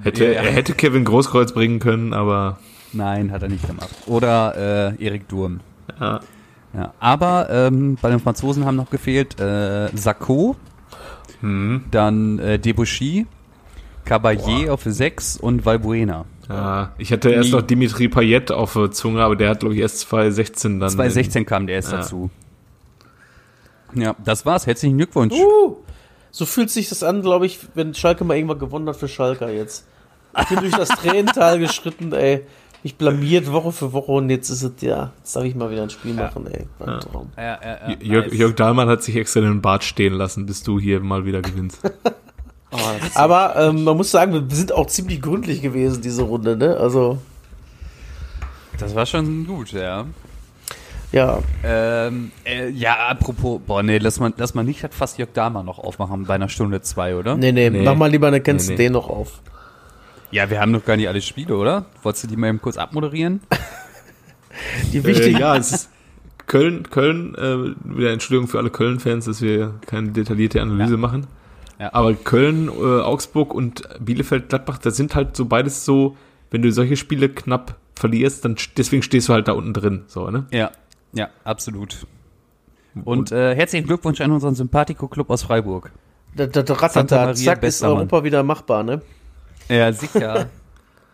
Hätte,
Ja, ja.
Er hätte Kevin Großkreuz bringen können, aber
Nein, hat er nicht gemacht. Oder äh, Erik Durm.
ja.
Ja, aber ähm, bei den Franzosen haben noch gefehlt äh, Sakho,
Hm.
dann äh, Debuchy, Caballé auf 6 und Valbuena.
ja. Ich hatte erst noch Dimitri Payet auf der Zunge, aber der hat, glaube ich, erst 2016 dann.
2016 kam der erst
Ja.
dazu. Ja, das war's. Herzlichen Glückwunsch.
Uh, so fühlt sich das an, glaube ich, wenn Schalke mal irgendwann gewonnen hat für Schalker jetzt. Ich bin durch das Tränental geschritten, ey. Mich blamiert Woche für Woche und jetzt ist es, ja, jetzt darf ich mal wieder ein Spiel machen, ey. War ein Traum.
Ja, ja, ja,
Jörg,
nice.
Jörg Dahlmann hat sich extra den Bart stehen lassen, bis du hier mal wieder gewinnst.
Oh, ist
Aber ähm, man muss sagen, wir sind auch ziemlich gründlich gewesen, diese Runde, ne? Also,
Das war schon gut, ja.
ja.
Ähm, äh, ja, apropos, boah, nee, lass mal, lass mal nicht hat fast Jörg Dahmer noch aufmachen bei einer Stunde zwei, oder?
Nee, nee,
Nee.
mach mal lieber eine kennst
Nee, nee.
den noch auf.
Ja, wir haben noch gar nicht alle Spiele, oder? Wolltest du die mal eben kurz abmoderieren?
Die
äh,
wichtigen.
ja, es ist Köln, Köln, äh, wieder Entschuldigung für alle Köln-Fans, dass wir keine detaillierte Analyse machen.
Ja.
Aber Köln, äh, Augsburg und Bielefeld, Gladbach, das sind halt so beides so, wenn du solche Spiele knapp verlierst, dann deswegen stehst du halt da unten drin, so, ne?
Ja, ja, absolut. Und äh, herzlichen Glückwunsch an unseren Sympathico-Club aus Freiburg.
Da, da, da rattert da, zack, ist. Europa wieder machbar, ne?
Ja, sicher.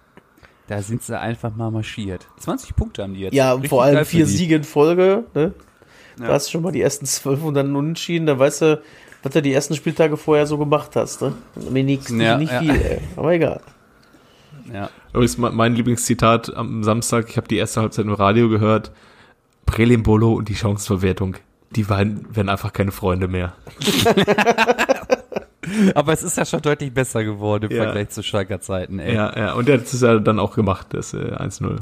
da sind sie einfach mal marschiert. 20 Punkte haben die jetzt.
Ja,
Richtig
vor allem vier. Siege in Folge, ne?
Ja.
Da hast du schon mal die ersten zwölf und dann unentschieden, dann weißt du, was du die ersten Spieltage vorher so gemacht hast, ne? Mir nix,
Ja,
nicht
ja.
viel, ey. Aber egal.
Ja.
Übrigens me- mein Lieblingszitat am Samstag, ich habe die erste Halbzeit im Radio gehört, Prelimbolo und die Chancenverwertung, die waren, werden einfach keine Freunde mehr.
Aber es ist ja schon deutlich besser geworden im
Ja.
Vergleich zu Schalker Zeiten, ey.
Ja, ja, und der hat es ja dann auch gemacht, das äh, 1-0.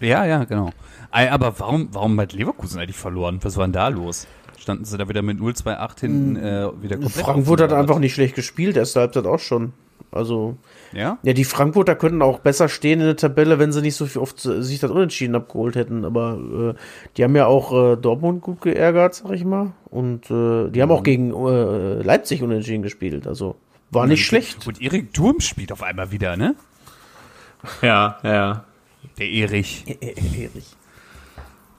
Ja, ja, genau. Aber warum, warum hat Leverkusen eigentlich verloren? Was war denn da los? Standen sie da wieder mit 0-2-8 hinten äh, wieder komplett
Frankfurt hat einfach nicht schlecht gespielt, erste Halbzeit auch schon. Also,
Ja?
ja, die Frankfurter könnten auch besser stehen in der Tabelle, wenn sie nicht so viel oft sich das Unentschieden abgeholt hätten. Aber äh, die haben ja auch äh, Dortmund gut geärgert, sag ich mal. Und äh, die haben auch gegen äh, Leipzig unentschieden gespielt. Also, war nicht schlecht.
Und Erik Durm spielt auf einmal wieder, ne?
Ja, ja, ja.
Der Erich.
Erich.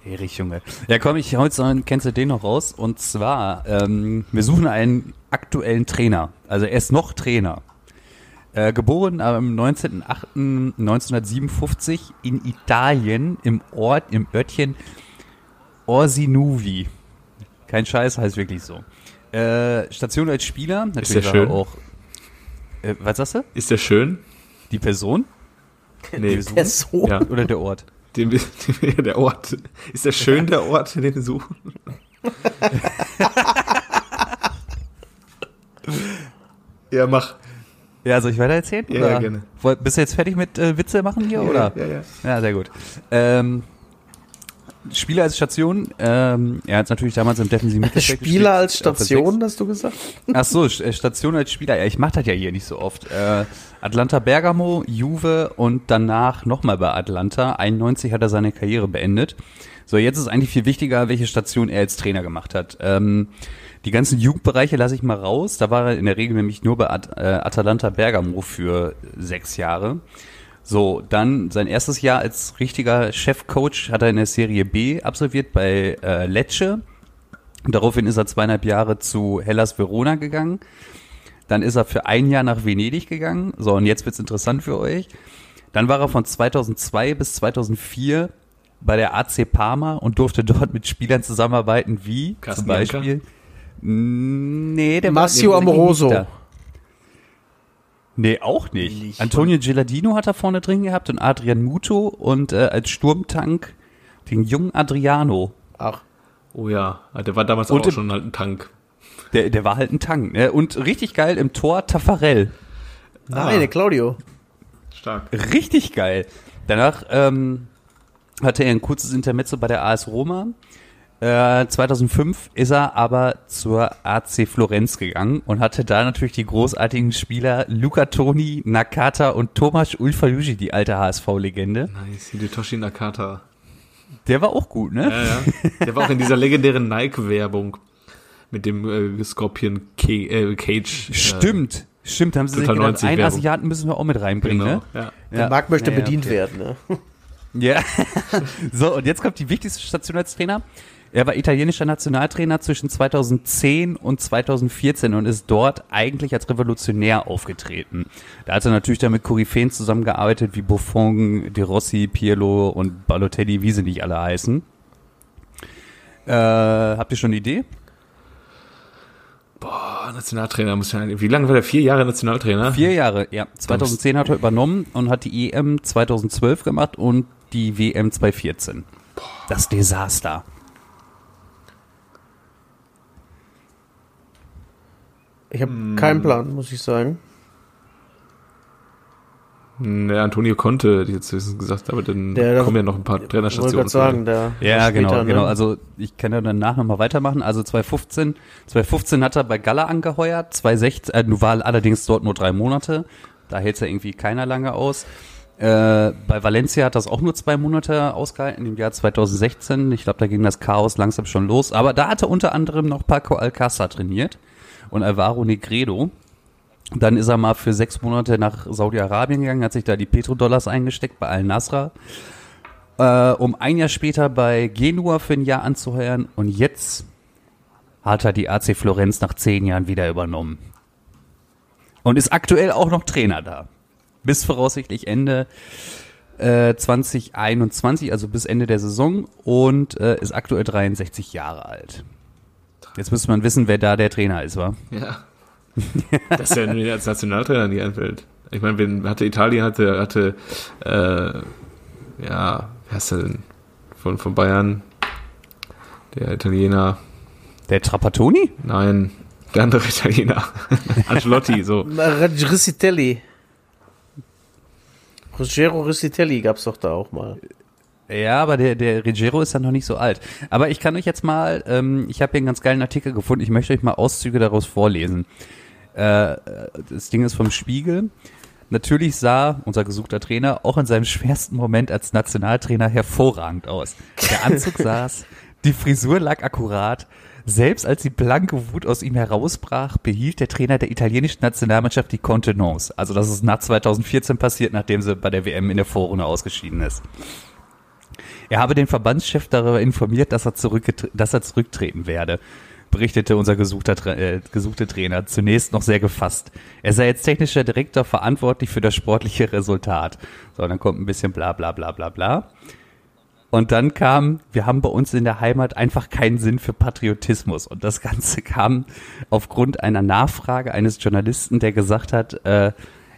Erich, Junge. Ja, komm, ich heute noch, kennst du den noch raus? Und zwar, ähm, wir suchen einen aktuellen Trainer. Also er ist noch Trainer. Äh, geboren am 19.08.1957 in Italien im Ort, im Örtchen Orsinuvi. Kein Scheiß, heißt wirklich so. Äh, Station als Spieler. Natürlich
der
war
schön?
er auch. Äh, was sagst du?
Ist der schön?
Die Person?
Nee,
Die
ist so.
ja,
Oder der Ort?
Den, den, der Ort. Ist der schön, der Ort, den wir suchen? ja, mach.
Ja, soll ich weiter erzählen?
Ja,
oder?
ja, gerne.
Bist du jetzt fertig mit äh, Witze machen hier, oder?
Ja, ja.
Ja, sehr gut. Ähm, Spieler als Station, ähm, er hat natürlich damals im defensiven Mittelfeld
Spieler als Station, hast du gesagt?
Ach so, äh, Station als Spieler. Ja, ich mach das ja hier nicht so oft. Äh, Atlanta Bergamo, Juve und danach nochmal bei Atlanta. 91 hat er seine Karriere beendet. So, jetzt ist eigentlich viel wichtiger, welche Station er als Trainer gemacht hat. Ähm, die ganzen Jugendbereiche lasse ich mal raus. Da war er in der Regel nämlich nur bei At äh, Atalanta Bergamo für sechs Jahre. So, dann sein erstes Jahr als richtiger Chefcoach hat er in der Serie B absolviert bei äh, Lecce. Daraufhin ist er zweieinhalb Jahre zu Hellas Verona gegangen. Dann ist er für ein Jahr nach Venedig gegangen. So, und jetzt wird's interessant für euch. Dann war er von 2002 bis 2004 bei der AC Parma und durfte dort mit Spielern zusammenarbeiten wie
Carsten
zum Beispiel. Nee, der
Massimo
war, der war
Amoroso.
Nee, auch nicht.
Nicht.
Antonio Gilardino hat er vorne drin gehabt und Adrian Muto und äh, als Sturmtank den jungen Adriano.
Ach,
Oh ja, der war damals
Und
auch
im-
schon halt ein Tank.
Der, der war halt ein Tank. Ne? Und richtig geil im Tor Taffarel.
nein, der Claudio.
Stark.
Richtig geil. Danach ähm, hatte er ein kurzes Intermezzo bei der AS Roma. Äh, 2005 ist er aber zur AC Florenz gegangen und hatte da natürlich die großartigen Spieler Luca Toni, Nakata und Tomasz Ulfaluji, die alte HSV-Legende.
Nice, Hidetoshi Nakata.
Der war auch gut, ne?
Ja, ja. Der war auch in dieser legendären Nike-Werbung mit dem äh, Scorpion Ca äh, Cage.
Stimmt, stimmt. Haben sie sich gedacht,
90
einen
Werbung.
Asiaten müssen wir auch mit
Äh,
reinbringen,
genau.
ne?
Ja.
Der
Ja.
Markt möchte bedient
okay.
werden, ne?
Ja. so, und jetzt kommt die wichtigste Station als Trainer. Er war italienischer Nationaltrainer zwischen 2010 und 2014 und ist dort eigentlich als Revolutionär aufgetreten. Da hat er natürlich dann mit Koryphäen zusammengearbeitet wie Buffon, De Rossi, Pirlo und Balotelli, wie sie nicht alle heißen. Äh, habt ihr schon eine Idee?
Boah, Nationaltrainer muss ja. Wie lange war der? Vier Jahre Nationaltrainer?
Vier Jahre, ja. 2010 hat er übernommen und hat die EM 2012 gemacht und die WM 2014. Das Desaster.
Ich habe
Hm.
keinen Plan, muss ich sagen.
Der Antonio Conte, die jetzt höchstens gesagt, aber dann
Der-
kommen ja noch ein paar Trainerstationen.
sagen, der
Ja, genau,
später, ne?
genau. Also ich kann ja danach nochmal weitermachen. Also 2015, 2015 hat er bei Gala angeheuert, 2016, äh, nur war allerdings dort nur drei Monate. Da hält ja irgendwie keiner lange aus. Äh, bei Valencia hat das auch nur zwei Monate ausgehalten im Jahr 2016. Ich glaube, da ging das Chaos langsam schon los. Aber da hatte unter anderem noch Paco Alcázar trainiert und Alvaro Negredo. Dann ist er mal für sechs Monate nach Saudi-Arabien gegangen, hat sich da die Petrodollars eingesteckt bei Al-Nasra, äh, um ein Jahr später bei Genua für ein Jahr anzuheuern. Und jetzt hat er die AC Florenz nach zehn Jahren wieder übernommen. Und ist aktuell auch noch Trainer da bis voraussichtlich Ende äh, 2021, also bis Ende der Saison und äh, ist aktuell 63 Jahre alt. Jetzt müsste man wissen, wer da der Trainer ist, wa?
Ja. Das ist ja nur als Nationaltrainer nicht einfällt. Ich meine, wen hatte Italien hatte, hatte äh, ja, wer ist der denn? Von, von Bayern? Der Italiener.
Der Trapattoni?
Nein, der andere Italiener. Ancelotti, so.
Rissitelli. Ruggero Rissitelli gab's doch da auch mal.
Ja, aber der, der Ruggiero ist ja noch nicht so alt. Aber ich kann euch jetzt mal, ähm, ich habe hier einen ganz geilen Artikel gefunden, ich möchte euch mal Auszüge daraus vorlesen. Äh, das Ding ist vom Spiegel. Natürlich sah unser gesuchter Trainer auch in seinem schwersten Moment als Nationaltrainer hervorragend aus. Der Anzug saß, die Frisur lag akkurat. Selbst als die blanke Wut aus ihm herausbrach, behielt der Trainer der italienischen Nationalmannschaft die Kontenance. Also das ist nach 2014 passiert, nachdem sie bei der WM in der Vorrunde ausgeschieden ist. Er habe den Verbandschef darüber informiert, dass er, dass er zurücktreten werde, berichtete unser gesuchter, äh, gesuchte Trainer, zunächst noch sehr gefasst. Er sei jetzt technischer Direktor verantwortlich für das sportliche Resultat. So, dann kommt ein bisschen bla bla bla bla bla. Und dann kam, wir haben bei uns in der Heimat einfach keinen Sinn für Patriotismus. Und das Ganze kam aufgrund einer Nachfrage eines Journalisten, der gesagt hat, äh,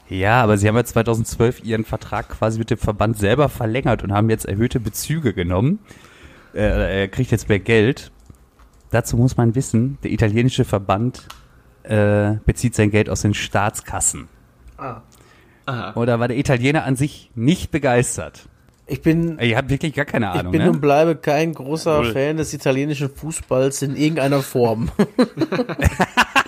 ja, aber sie haben ja 2012 ihren Vertrag quasi mit dem Verband selber verlängert und haben jetzt erhöhte Bezüge genommen. Äh, er kriegt jetzt mehr Geld. Dazu muss man wissen, der italienische Verband äh, bezieht sein Geld aus den Staatskassen. Ah. Aha. Oder war der Italiener an sich nicht begeistert?
Ich bin.
Ihr habt wirklich gar keine Ahnung.
Ich bin
ne?
und bleibe kein großer Null. Fan des italienischen Fußballs in irgendeiner Form.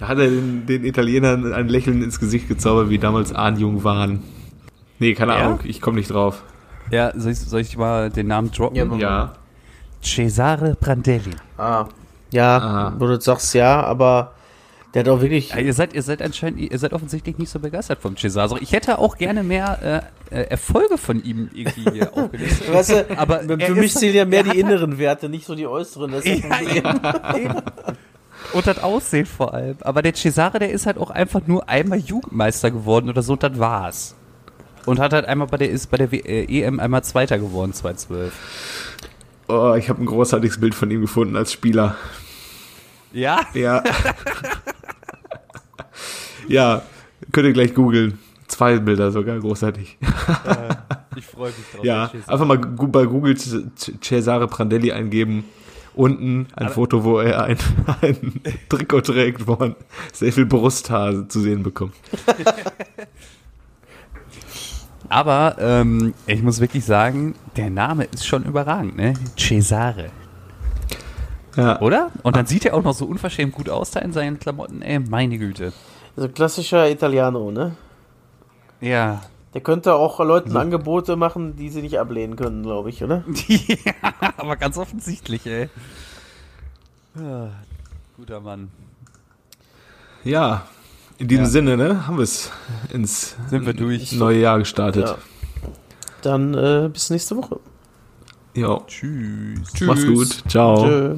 da hat er den, den, Italienern ein Lächeln ins Gesicht gezaubert, wie damals Ahnjung waren. Nee, keine ja? Ahnung, ich komme nicht drauf.
Ja, soll ich, soll ich mal den Namen droppen?
Ja. ja.
Cesare Prandelli.
Ah. Ja, Aha. wo du sagst ja, aber der hat auch wirklich.
Ja, ihr seid, ihr seid anscheinend, ihr seid offensichtlich nicht so begeistert vom Cesaro. Ich hätte auch gerne mehr äh, äh Erfolge von ihm irgendwie hier aufgelistet.
Weißt du, aber für mich zählen ja mehr die inneren Werte, nicht so die äußeren. Das ist ja, ja,
und das Aussehen vor allem. Aber der Cesare, der ist halt auch einfach nur einmal Jugendmeister geworden oder so, und das war's. Und hat halt einmal bei der, ist bei der EM äh, einmal Zweiter geworden, 2012.
Oh, ich habe ein großartiges Bild von ihm gefunden als Spieler.
Ja?
Ja. ja, könnt ihr gleich googeln. Zwei Bilder sogar, großartig.
Ich freue mich drauf.
Ja, einfach mal bei Google Cesare Prandelli eingeben. Unten ein Aber Foto, wo er ein, ein Trikot trägt, wo man sehr viel Brusthaar zu sehen bekommt.
Aber ähm, ich muss wirklich sagen, der Name ist schon überragend, ne? Cesare. Ja. Oder? Und dann sieht er auch noch so unverschämt gut aus da in seinen Klamotten, ey, meine Güte.
Also klassischer Italiano, ne?
Ja.
Der könnte auch Leuten Angebote machen, die sie nicht ablehnen können, glaube ich, oder?
ja, aber ganz offensichtlich, ey. Ja, guter Mann.
Ja, in diesem ja. Sinne, ne, haben wir es ins
Sind wir durch.
neue Jahr gestartet. Ja.
Dann äh, bis nächste Woche.
Ja.
Tschüss.
Tschüss. Mach's gut. Ciao. Tschö.